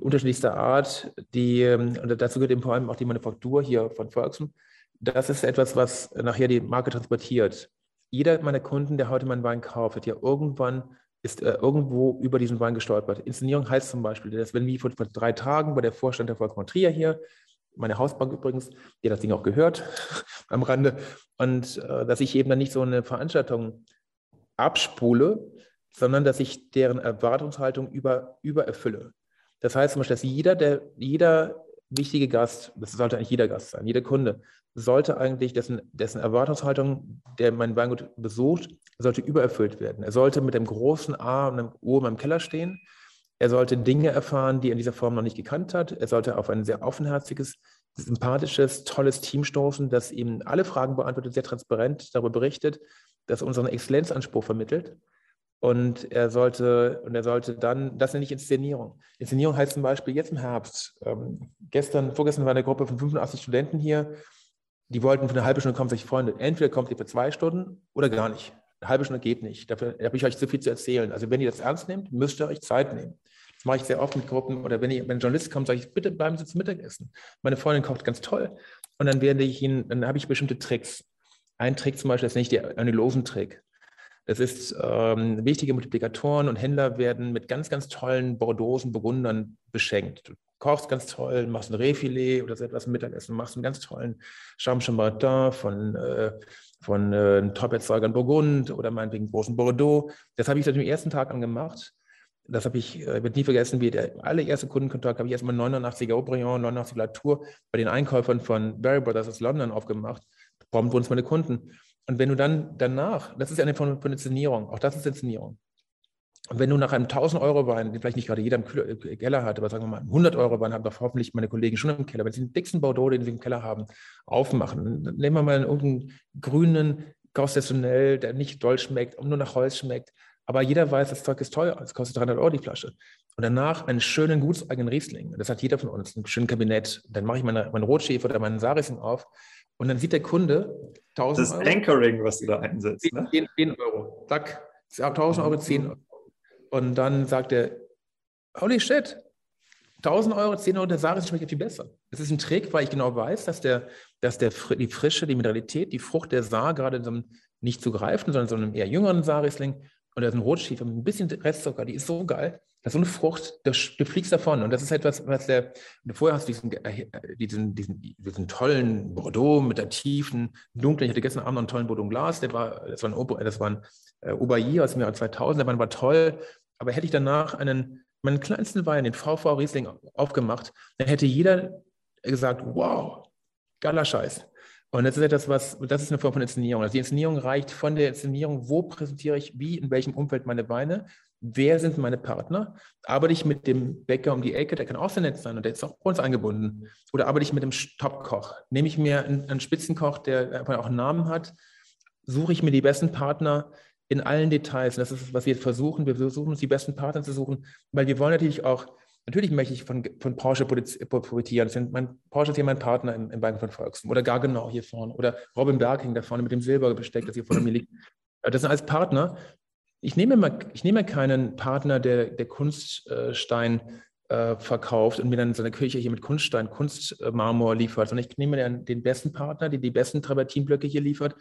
unterschiedlichster Art, die, ähm, und dazu gehört eben vor allem auch die Manufaktur hier von Volkswagen, das ist etwas, was nachher die Marke transportiert. Jeder meiner Kunden, der heute meinen Wein kauft, wird ja irgendwann ist äh, irgendwo über diesen Wein gestolpert. Inszenierung heißt zum Beispiel, dass wenn wie vor, vor drei Tagen bei der Vorstand der Volksbank Trier hier, meine Hausbank übrigens, die das Ding auch gehört <laughs> am Rande, und äh, dass ich eben dann nicht so eine Veranstaltung abspule, sondern dass ich deren Erwartungshaltung über, übererfülle. Das heißt zum Beispiel, dass jeder, der, jeder wichtige Gast, das sollte eigentlich jeder Gast sein, jeder Kunde, sollte eigentlich dessen, dessen Erwartungshaltung, der mein Weingut besucht, sollte übererfüllt werden. Er sollte mit dem großen A und einem O in meinem Keller stehen. Er sollte Dinge erfahren, die er in dieser Form noch nicht gekannt hat. Er sollte auf ein sehr offenherziges, sympathisches, tolles Team stoßen, das ihm alle Fragen beantwortet, sehr transparent darüber berichtet, das unseren Exzellenzanspruch vermittelt. Und er sollte, und er sollte dann, das nenne ich Inszenierung. Inszenierung heißt zum Beispiel jetzt im Herbst. Ähm, gestern, vorgestern war eine Gruppe von 85 Studenten hier. Die wollten für eine halbe Stunde kommen sich Freunde. Entweder kommt ihr für zwei Stunden oder gar nicht. Eine halbe Stunde geht nicht. Dafür habe ich euch zu viel zu erzählen. Also wenn ihr das ernst nehmt, müsst ihr euch Zeit nehmen. Das mache ich sehr oft mit Gruppen. Oder wenn, ich, wenn ein Journalist kommt, sage ich, bitte bleiben Sie zum Mittagessen. Meine Freundin kocht ganz toll. Und dann werde ich Ihnen, dann habe ich bestimmte Tricks. Ein Trick zum Beispiel, nenne ich der Anylosen-Trick. Das ist ähm, wichtige Multiplikatoren und Händler werden mit ganz, ganz tollen Bordeauxen, Burgundern beschenkt. Kochst ganz toll, machst ein Rehfilet oder so etwas Mittagessen, machst einen ganz tollen Champ von, äh, von äh, Top-Erzeugern Burgund oder meinetwegen großen Bordeaux. Das habe ich seit dem ersten Tag an gemacht. Das habe ich, äh, wird nie vergessen, wie der allererste Kundenkontakt habe ich erstmal 89er Aubryon, 89er Latour bei den Einkäufern von Barry Brothers aus London aufgemacht. Prompt wurden es meine Kunden. Und wenn du dann danach, das ist ja eine Form von Inszenierung, auch das ist Inszenierung. Und wenn du nach einem 1000-Euro-Wein, den vielleicht nicht gerade jeder im äh, Keller hat, aber sagen wir mal, 100-Euro-Wein haben doch hoffentlich meine Kollegen schon im Keller, wenn sie den dicksten Bordeaux, den sie im Keller haben, aufmachen, nehmen wir mal irgendeinen grünen, konzessionell, der nicht doll schmeckt und nur nach Holz schmeckt, aber jeder weiß, das Zeug ist teuer, es kostet 300 Euro die Flasche. Und danach einen schönen, gutseigenen Riesling, das hat jeder von uns, ein schönes Kabinett, dann mache ich meine, meinen Rotschäfer oder meinen Sarising auf und dann sieht der Kunde 1000 Euro. Das Anchoring, was du da einsetzt. 10, ne? 10, 10 Euro. Zack. 1000 Euro, 10 Euro. Und dann sagt er, holy shit, 1000 Euro, 10 Euro, der Saris schmeckt ja viel besser. Das ist ein Trick, weil ich genau weiß, dass, der, dass der, die Frische, die Mineralität, die Frucht der Saar, gerade so einem nicht zu greifen, sondern so einem eher jüngeren Saarriesling, und da ist ein Rotschiefer mit ein bisschen Restzucker, die ist so geil. Das ist so eine Frucht, du fliegst davon. Und das ist etwas, was der, vorher hast du diesen, äh, diesen, diesen, diesen tollen Bordeaux mit der tiefen, dunklen, ich hatte gestern Abend noch einen tollen Bordeaux Glas, der war, das war ein, das war ein äh, aus dem Jahr 2000, der Wein war toll. Aber hätte ich danach einen, meinen kleinsten Wein, den VV Riesling, aufgemacht, dann hätte jeder gesagt, wow, geiler Scheiß. Und das ist etwas, was, das ist eine Form von Inszenierung. Also die Inszenierung reicht von der Inszenierung, wo präsentiere ich wie, in welchem Umfeld meine Weine, wer sind meine Partner, arbeite ich mit dem Bäcker um die Ecke, der kann auch sehr nett sein und der ist auch bei uns eingebunden. Oder arbeite ich mit dem Topkoch, nehme ich mir einen, einen Spitzenkoch, der auch einen Namen hat, suche ich mir die besten Partner in allen Details. Und das ist, was wir versuchen. Wir versuchen uns die besten Partner zu suchen, weil wir wollen natürlich auch Natürlich möchte ich von, von Porsche profitieren. Mein, Porsche ist hier mein Partner im, im Bank von Volkswagen. Oder gar genau hier vorne. Oder Robin Berking da vorne mit dem Silberbesteck, das hier vor mir liegt. Das sind als Partner. Ich nehme, mal, ich nehme keinen Partner, der, der Kunststein äh, verkauft und mir dann so eine Küche hier mit Kunststein, Kunstmarmor liefert, sondern ich nehme dann den besten Partner, der die besten Travertinblöcke hier liefert.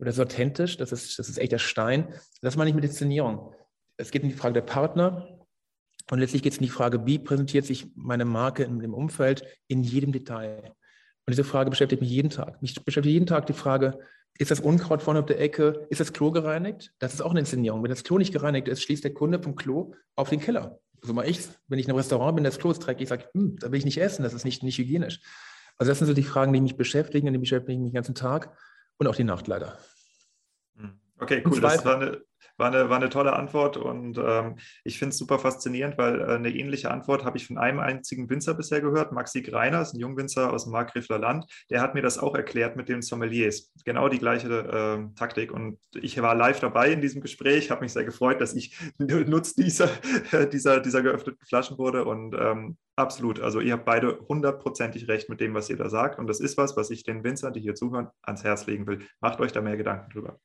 Das ist authentisch, das ist, das ist echt der Stein. Das meine ich mit Inszenierung. Es geht um die Frage der Partner, und letztlich geht es in die Frage, wie präsentiert sich meine Marke in dem Umfeld in jedem Detail. Und diese Frage beschäftigt mich jeden Tag. Mich beschäftigt jeden Tag die Frage, ist das Unkraut vorne auf der Ecke, ist das Klo gereinigt? Das ist auch eine Inszenierung. Wenn das Klo nicht gereinigt ist, schließt der Kunde vom Klo auf den Keller. So mache ich wenn ich in einem Restaurant bin, das Klo ist dreckig, ich sage, hm, da will ich nicht essen, das ist nicht, nicht hygienisch. Also das sind so die Fragen, die mich beschäftigen und die beschäftigen mich den ganzen Tag und auch die Nacht leider. Hm. Okay, cool. Das war eine, war eine, war eine tolle Antwort und ähm, ich finde es super faszinierend, weil äh, eine ähnliche Antwort habe ich von einem einzigen Winzer bisher gehört, Maxi Greiner, ist ein Jungwinzer aus dem Markgräfler Land. Der hat mir das auch erklärt mit den Sommeliers. Genau die gleiche äh, Taktik. Und ich war live dabei in diesem Gespräch, habe mich sehr gefreut, dass ich <laughs> Nutz dieser, <laughs> dieser, dieser geöffneten Flaschen wurde und ähm, Absolut. Also ihr habt beide hundertprozentig recht mit dem, was ihr da sagt. Und das ist was, was ich den Winzern, die hier zuhören, ans Herz legen will. Macht euch da mehr Gedanken drüber.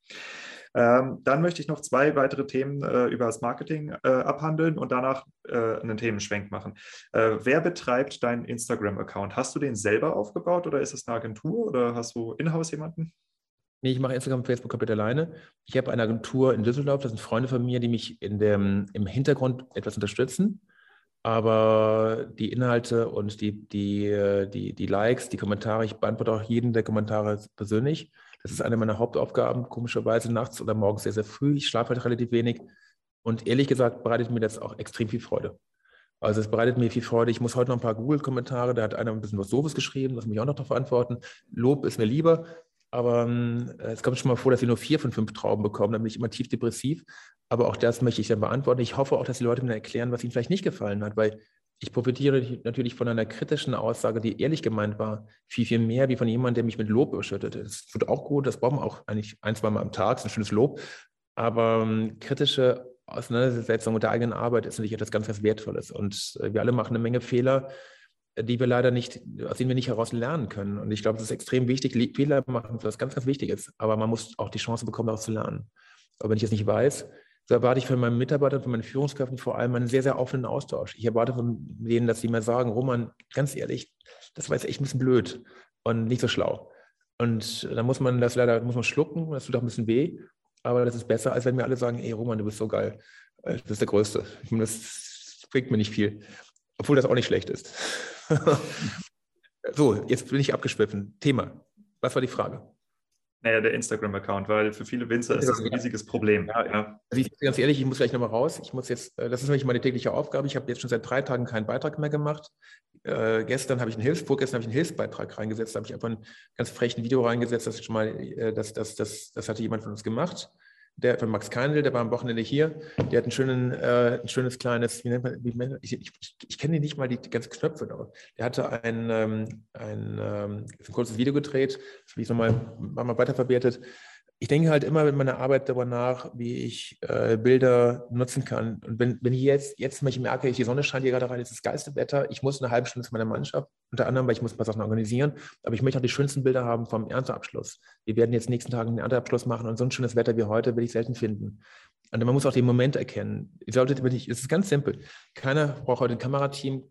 Ähm, dann möchte ich noch zwei weitere Themen äh, über das Marketing äh, abhandeln und danach äh, einen Themenschwenk machen. Äh, wer betreibt deinen Instagram-Account? Hast du den selber aufgebaut oder ist es eine Agentur oder hast du in-house jemanden? Nee, ich mache Instagram und Facebook komplett alleine. Ich habe eine Agentur in Düsseldorf, das sind Freunde von mir, die mich in dem, im Hintergrund etwas unterstützen. Aber die Inhalte und die, die, die, die Likes, die Kommentare, ich beantworte auch jeden der Kommentare persönlich. Das ist eine meiner Hauptaufgaben, komischerweise nachts oder morgens sehr, sehr früh. Ich schlafe halt relativ wenig. Und ehrlich gesagt bereitet mir das auch extrem viel Freude. Also es bereitet mir viel Freude. Ich muss heute noch ein paar Google-Kommentare, da hat einer ein bisschen was Doofes geschrieben, das muss ich auch noch darauf antworten. Lob ist mir lieber, aber äh, es kommt schon mal vor, dass ich nur vier von fünf Trauben bekomme, dann bin ich immer tief depressiv. Aber auch das möchte ich dann beantworten. Ich hoffe auch, dass die Leute mir erklären, was ihnen vielleicht nicht gefallen hat, weil ich profitiere natürlich von einer kritischen Aussage, die ehrlich gemeint war, viel, viel mehr wie von jemandem, der mich mit Lob überschüttet. Das tut auch gut, das brauchen wir auch eigentlich ein, zwei Mal am Tag, ist ein schönes Lob. Aber ähm, kritische Auseinandersetzung mit der eigenen Arbeit ist natürlich etwas ganz, ganz Wertvolles. Und äh, wir alle machen eine Menge Fehler, die wir leider nicht, aus denen wir nicht heraus lernen können. Und ich glaube, es ist extrem wichtig, Fehler machen, was ganz, ganz wichtig ist. Aber man muss auch die Chance bekommen, daraus zu lernen. Aber wenn ich es nicht weiß, so erwarte ich von meinen Mitarbeitern, von meinen Führungskräften vor allem einen sehr, sehr offenen Austausch. Ich erwarte von denen, dass sie mir sagen, Roman, ganz ehrlich, das war jetzt echt ein bisschen blöd und nicht so schlau. Und dann muss man das leider, muss man schlucken, das tut auch ein bisschen weh, aber das ist besser, als wenn mir alle sagen, ey Roman, du bist so geil, du bist der Größte. Das bringt mir nicht viel, obwohl das auch nicht schlecht ist. <laughs> so, jetzt bin ich abgeschwiffen. Thema. Was war die Frage? Naja, der Instagram-Account, weil für viele Winzer ist das ein riesiges Problem. Ja, ja. Also ich ganz ehrlich, ich muss gleich nochmal raus. Ich muss jetzt, äh, das ist nämlich meine tägliche Aufgabe. Ich habe jetzt schon seit drei Tagen keinen Beitrag mehr gemacht. Äh, gestern habe ich einen Hilfs, vorgestern habe ich einen Hilfsbeitrag reingesetzt. Da habe ich einfach ein ganz frechen Video reingesetzt, das schon mal, äh, das, das, das, das hatte jemand von uns gemacht der von Max Keindl, der war am Wochenende hier, der hat schönen, äh, ein schönes kleines, wie nennt man, wie, ich, ich, ich kenne nicht mal die, die ganzen Knöpfe, aber der hatte ein, ähm, ein, ähm, ein kurzes Video gedreht, das habe ich nochmal mal weiterverwertet, ich denke halt immer mit meiner Arbeit darüber nach, wie ich äh, Bilder nutzen kann. Und wenn, wenn ich jetzt, jetzt ich merke, die Sonne scheint hier gerade rein, es ist das geilste Wetter, ich muss eine halbe Stunde zu meiner Mannschaft, unter anderem, weil ich muss ein paar Sachen organisieren, aber ich möchte auch die schönsten Bilder haben vom Ernteabschluss. Wir werden jetzt nächsten Tagen einen Ernteabschluss machen und so ein schönes Wetter wie heute will ich selten finden. Und man muss auch den Moment erkennen. Ich sollte, es ist ganz simpel. Keiner braucht heute ein Kamerateam.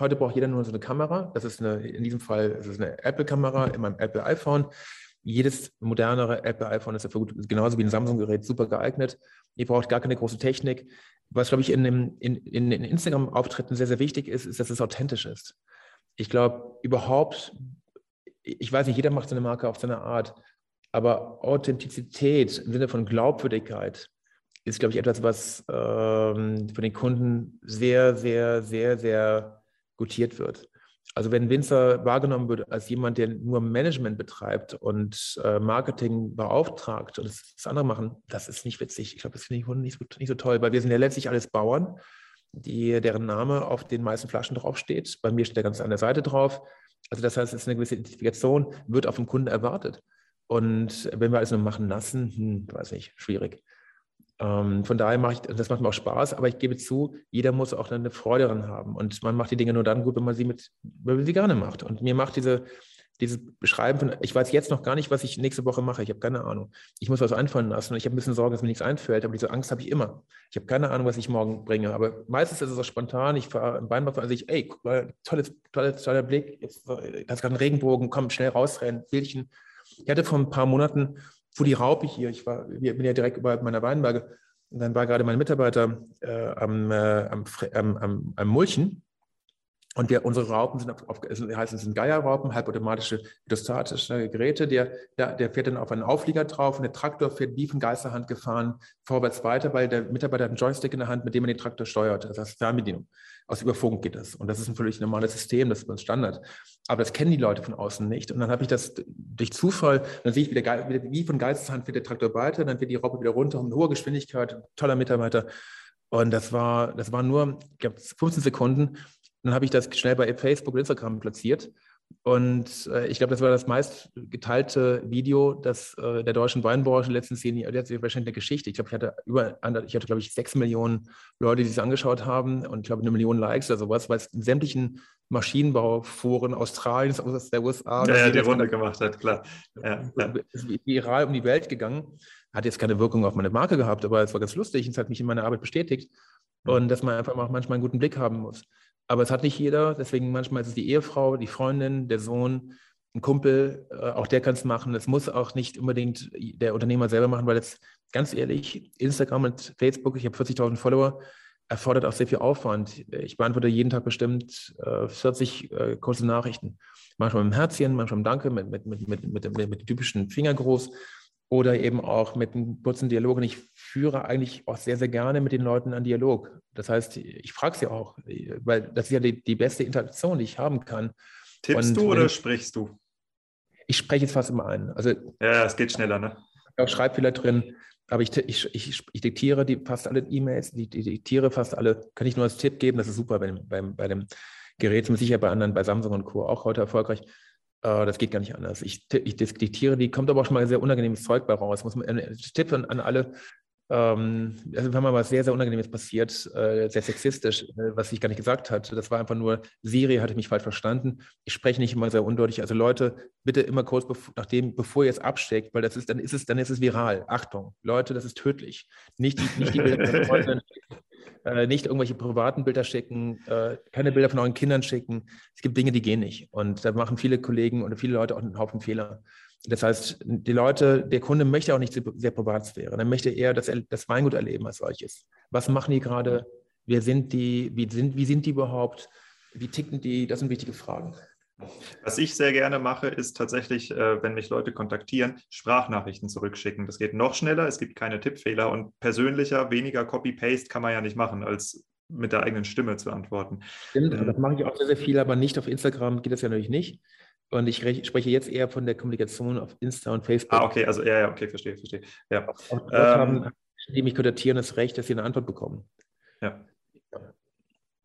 Heute braucht jeder nur so eine Kamera. Das ist eine, in diesem Fall ist eine Apple-Kamera in meinem Apple iPhone jedes modernere Apple iPhone ist dafür gut, genauso wie ein Samsung-Gerät super geeignet. Ihr braucht gar keine große Technik. Was, glaube ich, in, dem, in, in, in Instagram-Auftritten sehr, sehr wichtig ist, ist, dass es authentisch ist. Ich glaube, überhaupt, ich weiß nicht, jeder macht seine Marke auf seine Art, aber Authentizität im Sinne von Glaubwürdigkeit ist, glaube ich, etwas, was ähm, von den Kunden sehr, sehr, sehr, sehr gutiert wird. Also wenn Winzer wahrgenommen wird als jemand, der nur Management betreibt und äh, Marketing beauftragt und das, andere machen, das ist nicht witzig. Ich glaube, das finde ich nicht so, nicht so toll, weil wir sind ja letztlich alles Bauern, die, deren Name auf den meisten Flaschen draufsteht. Bei mir steht der ganz an der Seite drauf. Also das heißt, es ist eine gewisse Identifikation, wird auf dem Kunden erwartet. Und wenn wir alles nur machen lassen, hm, weiß nicht, schwierig. Ähm, von daher mache ich, das macht mir auch Spaß, aber ich gebe zu, jeder muss auch eine Freude daran haben. Und man macht die Dinge nur dann gut, wenn man sie mit, wenn man sie gerne macht. Und mir macht diese dieses Beschreiben von, ich weiß jetzt noch gar nicht, was ich nächste Woche mache. Ich habe keine Ahnung. Ich muss was einfallen lassen und ich habe ein bisschen Sorge, dass mir nichts einfällt. Aber diese Angst habe ich immer. Ich habe keine Ahnung, was ich morgen bringe. Aber meistens ist es auch spontan. Ich fahre im Weinbau, also ich, ey, guck mal, tolles, tolles, toller Blick. Jetzt, da ist gerade ein Regenbogen, komm, schnell rausrennen, Bildchen. Ich hatte vor ein paar Monaten, wo die Raupe hier, ich war, ich bin ja direkt über meiner Weinberge, und dann war gerade mein Mitarbeiter äh, am, äh, am, am, am Mulchen und wir, unsere Raupen sind, auf, auf, heißt, es sind Geierraupen, halbautomatische hydrostatische Geräte. Der, der, der, fährt dann auf einen Auflieger drauf und der Traktor fährt wie von Geisterhand gefahren vorwärts weiter, weil der Mitarbeiter hat einen Joystick in der Hand, mit dem man den Traktor steuert. Das heißt Fernbedienung. Aus Überfunk geht das. Und das ist ein völlig normales System, das ist bei uns Standard. Aber das kennen die Leute von außen nicht. Und dann habe ich das durch Zufall, dann sehe ich wieder, wie von Geisterhand fährt der Traktor weiter, dann fährt die Raupe wieder runter um eine hohe Geschwindigkeit, toller Mitarbeiter. Und das war, das war nur, ich glaube, 15 Sekunden. Dann habe ich das schnell bei Facebook und Instagram platziert. Und äh, ich glaube, das war das meist geteilte Video das, äh, der deutschen Weinbranche in den letzten zehn Jahren. Das ist wahrscheinlich eine Geschichte. Ich glaube, ich hatte über, ich hatte, glaube ich, sechs Millionen Leute, die es angeschaut haben und ich glaube, eine Million Likes oder sowas, weil es in sämtlichen Maschinenbauforen Australiens, aus der USA. Ja, ja die Runde gemacht hat, klar. Ja, ja. ist viral um die Welt gegangen. Hat jetzt keine Wirkung auf meine Marke gehabt, aber es war ganz lustig. Es hat mich in meiner Arbeit bestätigt. Mhm. Und dass man einfach auch manchmal einen guten Blick haben muss. Aber es hat nicht jeder, deswegen manchmal ist es die Ehefrau, die Freundin, der Sohn, ein Kumpel, äh, auch der kann es machen. Es muss auch nicht unbedingt der Unternehmer selber machen, weil jetzt ganz ehrlich, Instagram und Facebook, ich habe 40.000 Follower, erfordert auch sehr viel Aufwand. Ich beantworte jeden Tag bestimmt äh, 40 äh, kurze Nachrichten. Manchmal mit einem Herzchen, manchmal mit Danke, mit, mit, mit, mit, mit, mit, mit dem typischen Fingergruß oder eben auch mit einem kurzen Dialog. Und ich führe eigentlich auch sehr, sehr gerne mit den Leuten einen Dialog. Das heißt, ich frage sie auch, weil das ist ja die, die beste Interaktion, die ich haben kann. Tippst und du oder ich, sprichst du? Ich spreche jetzt fast immer ein. Also, ja, es geht schneller, ne? Auch Schreibfehler drin, aber ich, ich, ich, ich diktiere die, fast alle E-Mails, ich diktiere fast alle, kann ich nur als Tipp geben, das ist super bei, bei, bei dem Gerät, sicher bei anderen, bei Samsung und Co. auch heute erfolgreich. Äh, das geht gar nicht anders. Ich, ich diktiere die, kommt aber auch schon mal sehr unangenehmes Zeug bei raus. Muss man, äh, Tipp an, an alle, ähm, also wenn mal was sehr, sehr Unangenehmes passiert, äh, sehr sexistisch, äh, was ich gar nicht gesagt hatte. Das war einfach nur, Siri hatte mich falsch verstanden. Ich spreche nicht immer sehr undeutlich. Also Leute, bitte immer kurz bev nachdem, bevor ihr es absteckt, weil das ist, dann ist es, dann ist es viral. Achtung, Leute, das ist tödlich. Nicht die, nicht die Bilder äh, nicht irgendwelche privaten Bilder schicken, äh, keine Bilder von euren Kindern schicken. Es gibt Dinge, die gehen nicht. Und da machen viele Kollegen oder viele Leute auch einen Haufen Fehler. Das heißt, die Leute, der Kunde möchte auch nicht sehr Privatsphäre. Er möchte eher das, das Weingut erleben als solches. Was machen die gerade? Wer sind die? Wie sind, wie sind die überhaupt? Wie ticken die? Das sind wichtige Fragen. Was ich sehr gerne mache, ist tatsächlich, äh, wenn mich Leute kontaktieren, Sprachnachrichten zurückschicken. Das geht noch schneller, es gibt keine Tippfehler und persönlicher, weniger Copy-Paste kann man ja nicht machen, als mit der eigenen Stimme zu antworten. Stimmt, ähm, das mache ich auch sehr, sehr viel, aber nicht auf Instagram geht das ja natürlich nicht. Und ich spreche jetzt eher von der Kommunikation auf Insta und Facebook. Ah, okay, also ja, ja, okay, verstehe, verstehe. Ja. Auch, auch ähm, haben die mich kontaktieren, das Recht, dass sie eine Antwort bekommen. Ja.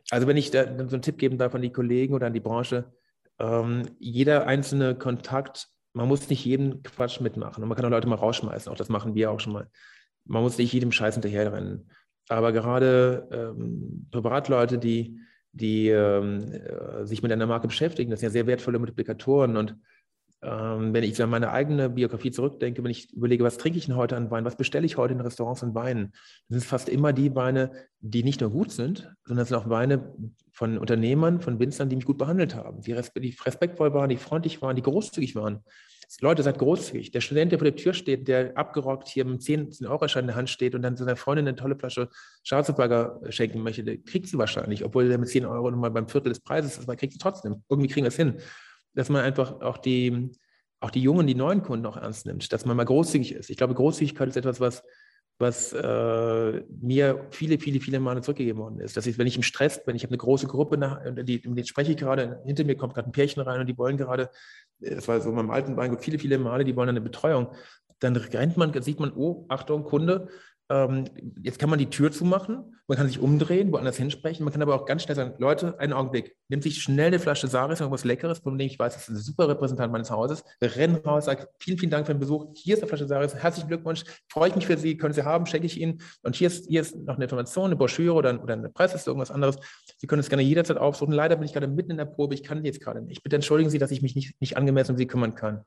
Also wenn ich da so einen Tipp geben darf an die Kollegen oder an die Branche, ähm, jeder einzelne Kontakt, man muss nicht jeden Quatsch mitmachen und man kann auch Leute mal rausschmeißen, auch das machen wir auch schon mal. Man muss nicht jedem Scheiß hinterherrennen. Aber gerade ähm, Privatleute, die, die ähm, äh, sich mit einer Marke beschäftigen, das sind ja sehr wertvolle Multiplikatoren und ähm, wenn ich an meine eigene Biografie zurückdenke, wenn ich überlege, was trinke ich denn heute an Wein, was bestelle ich heute in Restaurants an Weinen, dann sind es fast immer die Weine, die nicht nur gut sind, sondern es sind auch Weine von Unternehmern, von Winzern, die mich gut behandelt haben, die, respektvoll waren, die freundlich waren, die großzügig waren. Leute, seid großzügig. Der Student, der vor der Tür steht, der abgerockt hier mit 10, 10 Euro Schein in der Hand steht und dann seiner Freundin eine tolle Flasche Schwarzburger schenken möchte, der kriegt sie wahrscheinlich, obwohl der mit 10 Euro nochmal beim Viertel des Preises ist, aber kriegt sie trotzdem. Irgendwie kriegen wir es hin dass man einfach auch die, auch die jungen, die neuen Kunden auch ernst nimmt, dass man mal großzügig ist. Ich glaube, Großzügigkeit ist etwas, was, was äh, mir viele, viele, viele Male zurückgegeben worden ist. Dass ich, wenn ich im Stress bin, ich habe eine große Gruppe, nach, die, mit spreche ich gerade, hinter mir kommt gerade ein Pärchen rein und die wollen gerade, das war so in meinem alten Weingut, viele, viele Male, die wollen eine Betreuung. Dann rennt man, sieht man, oh, Achtung, Kunde, jetzt kann man die Tür zumachen, man kann sich umdrehen, woanders hinsprechen, man kann aber auch ganz schnell sagen, Leute, einen Augenblick, nimmt sich schnell eine Flasche Saris, irgendwas Leckeres, von dem ich weiß, das ist ein super Repräsentant meines Hauses, rennen raus, sagt, vielen, vielen Dank für den Besuch, hier ist eine Flasche Saris, herzlichen Glückwunsch, freue ich mich für Sie, können Sie haben, schenke ich Ihnen und hier ist, hier ist noch eine Information, eine Broschüre oder, oder eine Preisliste, irgendwas anderes. Sie können es gerne jederzeit aufsuchen. Leider bin ich gerade mitten in der Probe, ich kann jetzt gerade nicht. Bitte entschuldigen Sie, dass ich mich nicht, nicht angemessen um Sie kümmern kann.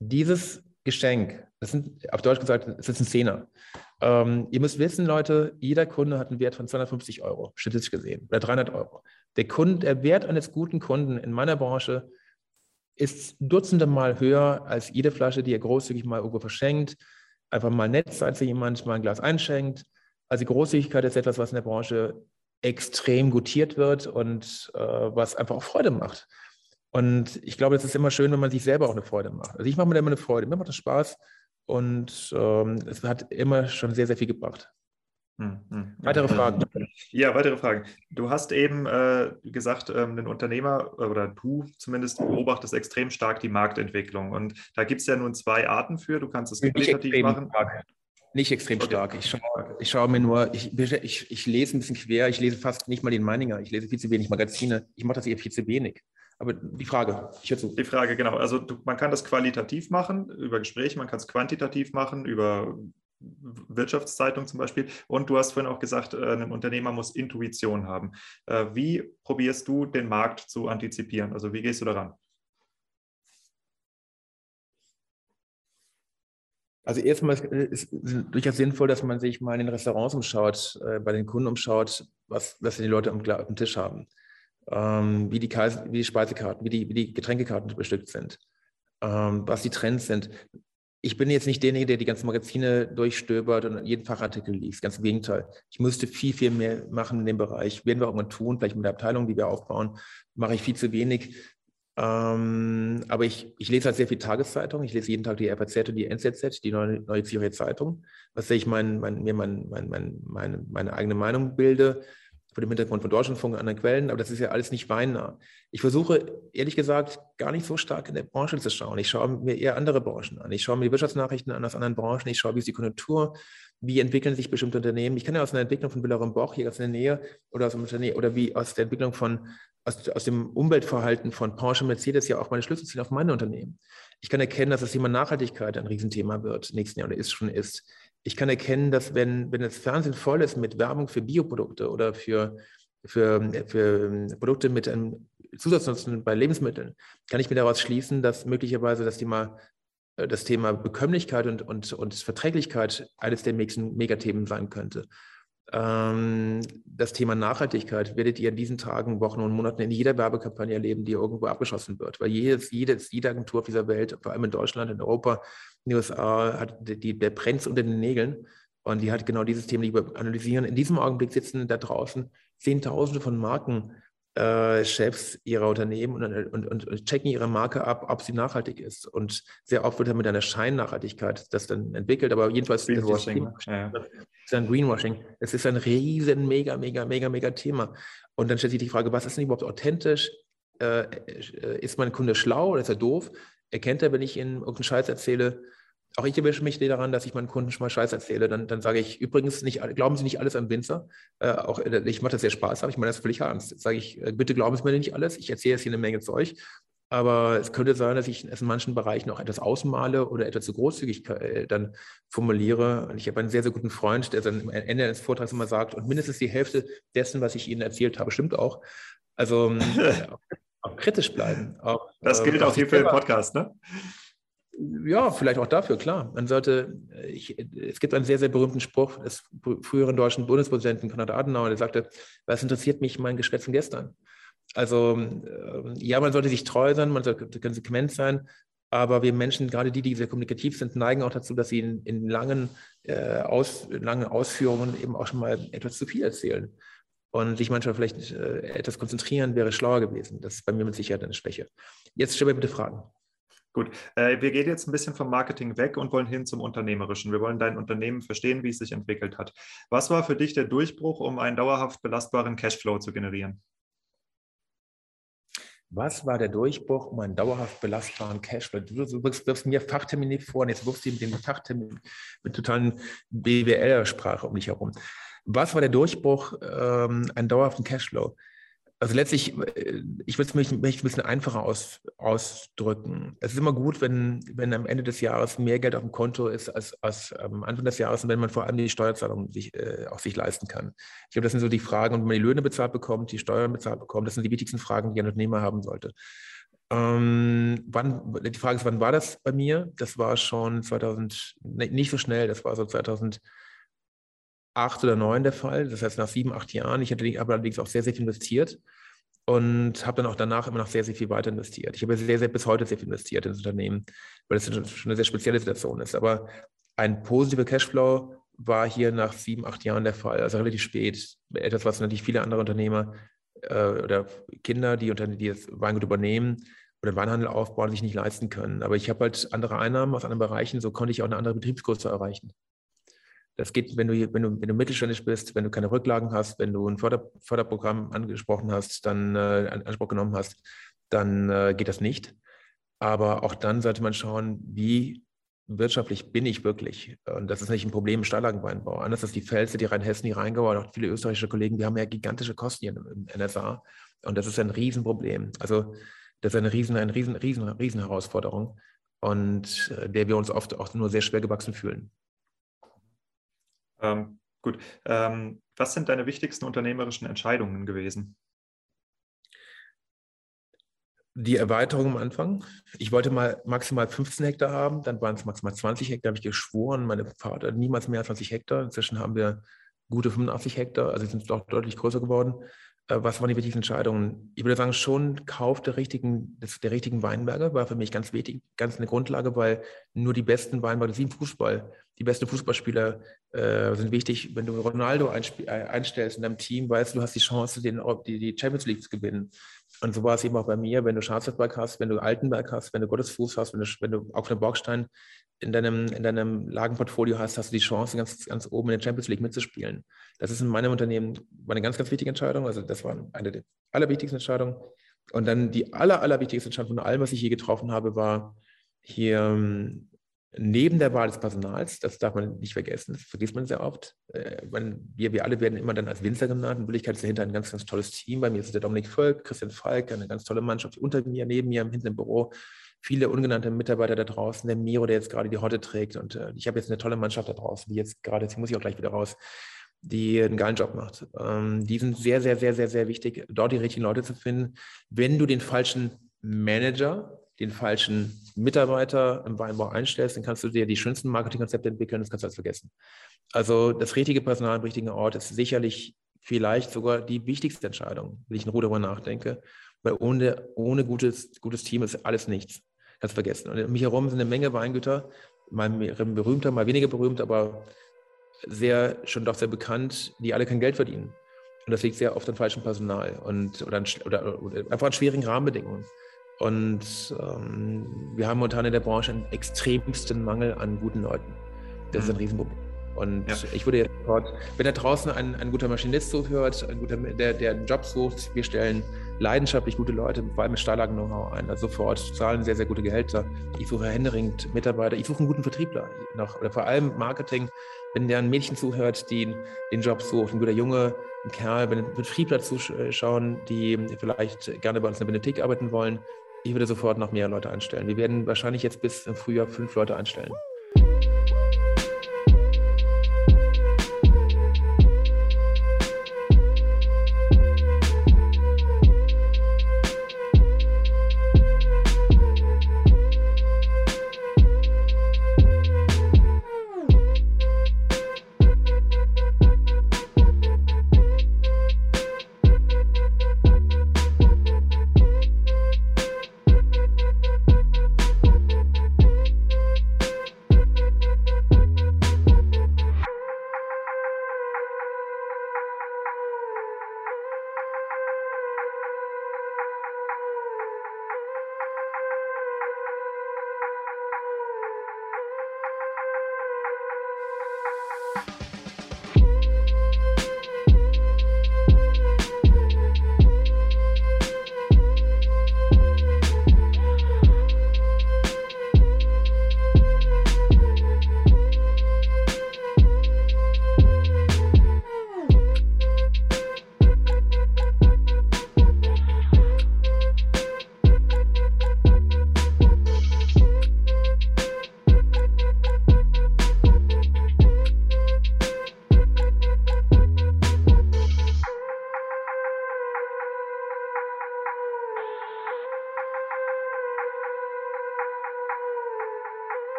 Dieses Geschenk, das sind auf Deutsch gesagt, das ist ein Zehner. Ähm, ihr müsst wissen, Leute, jeder Kunde hat einen Wert von 250 Euro, statistisch gesehen, oder 300 Euro. Der, Kunde, der Wert eines guten Kunden in meiner Branche ist dutzende Mal höher als jede Flasche, die ihr großzügig mal irgendwo verschenkt, einfach mal nett seid zu jemand, mal ein Glas einschenkt. Also Großzügigkeit ist etwas, was in der Branche extrem gutiert wird und äh, was einfach auch Freude macht. Und ich glaube, es ist immer schön, wenn man sich selber auch eine Freude macht. Also ich mache mir immer eine Freude, mir macht das Spaß und ähm, es hat immer schon sehr, sehr viel gebracht. Hm, hm. Weitere Fragen? Ja, weitere Fragen. Du hast eben äh, gesagt, ähm, ein Unternehmer oder du zumindest beobachtest extrem stark die Marktentwicklung. Und da gibt es ja nun zwei Arten für. Du kannst es qualitativ machen. Stark. Nicht extrem okay. stark. Ich schaue, ich schaue mir nur, ich, ich, ich lese ein bisschen quer, ich lese fast nicht mal den Meininger, ich lese viel zu wenig Magazine. Ich mache das eher viel zu wenig. Aber die Frage, ich höre zu. Die Frage, genau. Also du, man kann das qualitativ machen über Gespräche, man kann es quantitativ machen über Wirtschaftszeitung zum Beispiel. Und du hast vorhin auch gesagt, äh, ein Unternehmer muss Intuition haben. Äh, wie probierst du den Markt zu antizipieren? Also wie gehst du daran? Also erstmal ist es durchaus sinnvoll, dass man sich mal in den Restaurants umschaut, äh, bei den Kunden umschaut, was, was die Leute am, am Tisch haben ähm, wie, die wie die Speisekarten, wie die, wie die Getränkekarten bestückt sind, ähm, was die Trends sind. Ich bin jetzt nicht derjenige, der die ganzen Magazine durchstöbert und jeden Fachartikel liest. Ganz im Gegenteil. Ich müsste viel, viel mehr machen in dem Bereich. Werden wir irgendwann tun, vielleicht mit der Abteilung, die wir aufbauen, mache ich viel zu wenig. Ähm, aber ich, ich lese halt sehr viel Tageszeitung. Ich lese jeden Tag die FAZ und die NZZ, die Neue, Neue Zürcher Zeitung, was ich mein, mein, mir mein, mein, mein, meine, meine eigene Meinung bilde vor dem Hintergrund von Deutschlandfunk und anderen Quellen, aber das ist ja alles nicht weinnah. Ich versuche, ehrlich gesagt, gar nicht so stark in der Branche zu schauen. Ich schaue mir eher andere Branchen an. Ich schaue mir die Wirtschaftsnachrichten an aus anderen Branchen. Ich schaue, wie ist die Konjunktur, wie entwickeln sich bestimmte Unternehmen. Ich kann ja aus einer Entwicklung von Villarum Boch hier aus der Nähe oder aus dem Unternehmen oder wie aus der Entwicklung von aus, aus dem Umweltverhalten von Porsche Mercedes ja auch meine Schlüssel ziehen auf meine Unternehmen. Ich kann erkennen, dass das Thema Nachhaltigkeit ein Riesenthema wird nächsten Jahr oder ist schon ist ich kann erkennen, dass wenn, wenn das Fernsehen voll ist mit Werbung für Bioprodukte oder für, für, für ähm, Produkte mit einem Zusatznutzen bei Lebensmitteln, kann ich mir daraus schließen, dass möglicherweise das Thema, äh, das Thema Bekömmlichkeit und, und, und Verträglichkeit eines der nächsten Megathemen sein könnte. Ähm, das Thema Nachhaltigkeit werdet ihr in diesen Tagen, Wochen und Monaten in jeder Werbekampagne erleben, die irgendwo abgeschossen wird. Weil jedes, jedes, jede Agentur auf dieser Welt, vor allem in Deutschland, in Europa, in den USA, hat die, der brennt unter den Nägeln. Und die hat genau dieses Thema, die wir analysieren. In diesem Augenblick sitzen da draußen Zehntausende von Marken äh, Chefs ihrer Unternehmen und, und, und, checken ihre Marke ab, ob sie nachhaltig ist. Und sehr oft wird dann mit einer Scheinnachhaltigkeit das dann entwickelt, aber jedenfalls Greenwashing. Das ist, ja. ist ein Greenwashing. Es ist ein riesen, mega, mega, mega, mega Thema. Und dann stellt sich die Frage, was ist denn überhaupt authentisch? Äh, äh ist mein Kunde schlau oder ist er doof? Erkennt er, wenn ich ihm irgendeinen Scheiß erzähle, auch ich erwische mich daran, dass ich meinen Kunden schon mal Scheiß erzähle. Dann, dann sage ich übrigens, nicht, glauben Sie nicht alles am Winzer. Äh, auch, äh, ich mache das sehr Spaß, aber ich meine das völlig ernst. Sage ich, äh, bitte glauben Sie mir nicht alles. Ich erzähle jetzt hier eine Menge Zeug. Aber es könnte sein, dass ich es in manchen Bereichen auch etwas ausmale oder etwas zu großzügig äh, dann formuliere. Und ich habe einen sehr, sehr guten Freund, der dann am Ende des Vortrags immer sagt, und mindestens die Hälfte dessen, was ich Ihnen erzählt habe, stimmt auch. Also <laughs> auch kritisch bleiben. Auch, das gilt ähm, auch hier für den Podcast, ne? Ja, vielleicht auch dafür, klar. Man sollte, ich, es gibt einen sehr, sehr berühmten Spruch des früheren deutschen Bundespräsidenten Konrad Adenauer, der sagte, was interessiert mich mein Geschwätzen gestern? Also, ähm, ja, man sollte sich treu sein, man sollte konsequent sein, aber wir Menschen, gerade die, die sehr kommunikativ sind, neigen auch dazu, dass sie in, in langen, äh, Aus, in langen Ausführungen eben auch schon mal etwas zu viel erzählen. Und sich manchmal vielleicht äh, etwas konzentrieren wäre schlauer gewesen. Das ist bei mir mit Sicherheit eine Schwäche. Jetzt stell mir bitte Fragen. Gut, äh, wir gehen jetzt ein bisschen vom Marketing weg und wollen hin zum Unternehmerischen. Wir wollen dein Unternehmen verstehen, wie es sich entwickelt hat. Was war für dich der Durchbruch, um einen dauerhaft belastbaren Cashflow zu generieren? was war der Durchbruch um einen dauerhaft belastbaren Cashflow? Du, wirfst mir Fachtermine vor und jetzt wirfst du mit den Fachtermin mit totalen BWL-Sprache um dich herum. Was war der Durchbruch, ähm, einen dauerhaften Cashflow? Also letztlich, äh, ich würde es mich, mich ein bisschen einfacher aus, ausdrücken. Es ist immer gut, wenn, wenn am Ende des Jahres mehr Geld auf dem Konto ist als, als am Anfang des Jahres und wenn man vor allem die Steuerzahlung sich, äh, auch sich leisten kann. Ich glaube, das sind so die Fragen, und wenn man die Löhne bezahlt bekommt, die Steuern bezahlt bekommt, das sind die wichtigsten Fragen, die ein Unternehmer haben sollte. Ähm, wann, die Frage ist, wann war das bei mir? Das war schon 2000, nicht so schnell, das war so 2000 acht oder neun der Fall. Das heißt, nach sieben, acht Jahren. Ich aber allerdings auch sehr, sehr viel investiert und habe dann auch danach immer noch sehr, sehr viel weiter investiert. Ich habe sehr, sehr bis heute sehr viel investiert ins Unternehmen, weil es schon eine sehr spezielle Situation ist. Aber ein positiver Cashflow war hier nach sieben, acht Jahren der Fall, also relativ spät. Etwas, was natürlich viele andere Unternehmer äh, oder Kinder, die, die das Weingut übernehmen oder Weinhandel aufbauen, sich nicht leisten können. Aber ich habe halt andere Einnahmen aus anderen Bereichen, so konnte ich auch eine andere Betriebsgröße erreichen. Das geht, wenn du, wenn du, wenn du mittelständisch bist, wenn du keine Rücklagen hast, wenn du ein Förder, Förderprogramm angesprochen hast, dann äh, Anspruch genommen hast, dann äh, geht das nicht. Aber auch dann sollte man schauen, wie wirtschaftlich bin ich wirklich. Und das ist nicht ein Problem im Steillagenweinbau. Anders als die Pfälzer, die Rheinhessen, die Rheingau und auch viele österreichische Kollegen, die haben ja gigantische Kosten hier im NSA. Und das ist ein Riesenproblem. Also das ist eine riesen, eine riesen, riesen, riesen Herausforderung und äh, der wir uns oft auch nur sehr schwer gewachsen fühlen. Ähm, gut. Ähm, was sind deine wichtigsten unternehmerischen Entscheidungen gewesen? Die Erweiterung am Anfang. Ich wollte mal maximal 15 Hektar haben, dann waren es maximal 20 Hektar, habe ich geschworen, meine Vater niemals mehr als 20 Hektar. Inzwischen haben wir gute 85 Hektar, also sind doch deutlich größer geworden. Äh, was waren die wichtigsten Entscheidungen? Ich würde sagen, schon Kauf der richtigen, des, der richtigen Weinberge war für mich ganz wichtig, ganz eine Grundlage, weil nur die besten Weinberge, im Fußball, die besten Fußballspieler äh, sind wichtig. Wenn du Ronaldo äh, einstellst in deinem Team, weißt du, du hast die Chance, den, die, die Champions League zu gewinnen. Und so war es eben auch bei mir, wenn du Schwarzwaldberg hast, wenn du Altenberg hast, wenn du Gottesfuß hast, wenn du, wenn du auch eine Borgstein in deinem, in deinem Lagenportfolio hast, hast du die Chance, ganz, ganz oben in der Champions League mitzuspielen. Das ist in meinem Unternehmen eine ganz, ganz wichtige Entscheidung. Also das war eine der allerwichtigsten Entscheidungen. Und dann die aller, allerwichtigste Entscheidung von allem, was ich hier getroffen habe, war hier ähm, neben der Wahl des Personals, das darf man nicht vergessen, das vergisst man sehr oft. Äh, wir, wir alle werden immer dann als Winzer genannt. In Wirklichkeit ist dahinter ein ganz, ganz tolles Team. Bei mir ist der Dominik Völk, Christian Falk, eine ganz tolle Mannschaft unter mir, neben mir, hinten im Büro viele ungenannte Mitarbeiter da draußen, der Miro, der jetzt gerade die Hotte trägt. Und äh, ich habe jetzt eine tolle Mannschaft da draußen, die jetzt gerade, jetzt muss ich auch gleich wieder raus, die einen geilen Job macht. Ähm, die sind sehr, sehr, sehr, sehr, sehr wichtig, dort die richtigen Leute zu finden. Wenn du den falschen Manager, den falschen Mitarbeiter im Weinbau einstellst, dann kannst du dir die schönsten Marketingkonzepte entwickeln, das kannst du alles vergessen. Also das richtige Personal am richtigen Ort ist sicherlich vielleicht sogar die wichtigste Entscheidung, wenn ich in Ruhe darüber nachdenke, weil ohne, ohne gutes, gutes Team ist alles nichts. Kannst vergessen. Und um mich herum sind eine Menge Weingüter, mal berühmter, mal weniger berühmt, aber sehr, schon doch sehr bekannt, die alle kein Geld verdienen. Und das liegt sehr oft an falschem Personal und, oder, an, oder, oder einfach an schwierigen Rahmenbedingungen. Und ähm, wir haben momentan in der Branche einen extremsten Mangel an guten Leuten. Das ist ein mhm. Riesenproblem. Und ja. ich würde jetzt sofort, wenn da draußen ein, ein guter Maschinist zuhört, ein guter, der, der einen Job sucht, wir stellen leidenschaftlich gute Leute, vor allem mit Steillagen-Know-how ein. Also sofort zahlen sehr, sehr gute Gehälter. Ich suche händeringend Mitarbeiter. Ich suche einen guten Vertriebler noch. Oder vor allem Marketing. Wenn der ein Mädchen zuhört, die den Job sucht, ein guter Junge, ein Kerl, wenn Vertriebler zuschauen, die vielleicht gerne bei uns in der Benedikt arbeiten wollen, ich würde sofort noch mehr Leute einstellen. Wir werden wahrscheinlich jetzt bis im Frühjahr fünf Leute einstellen.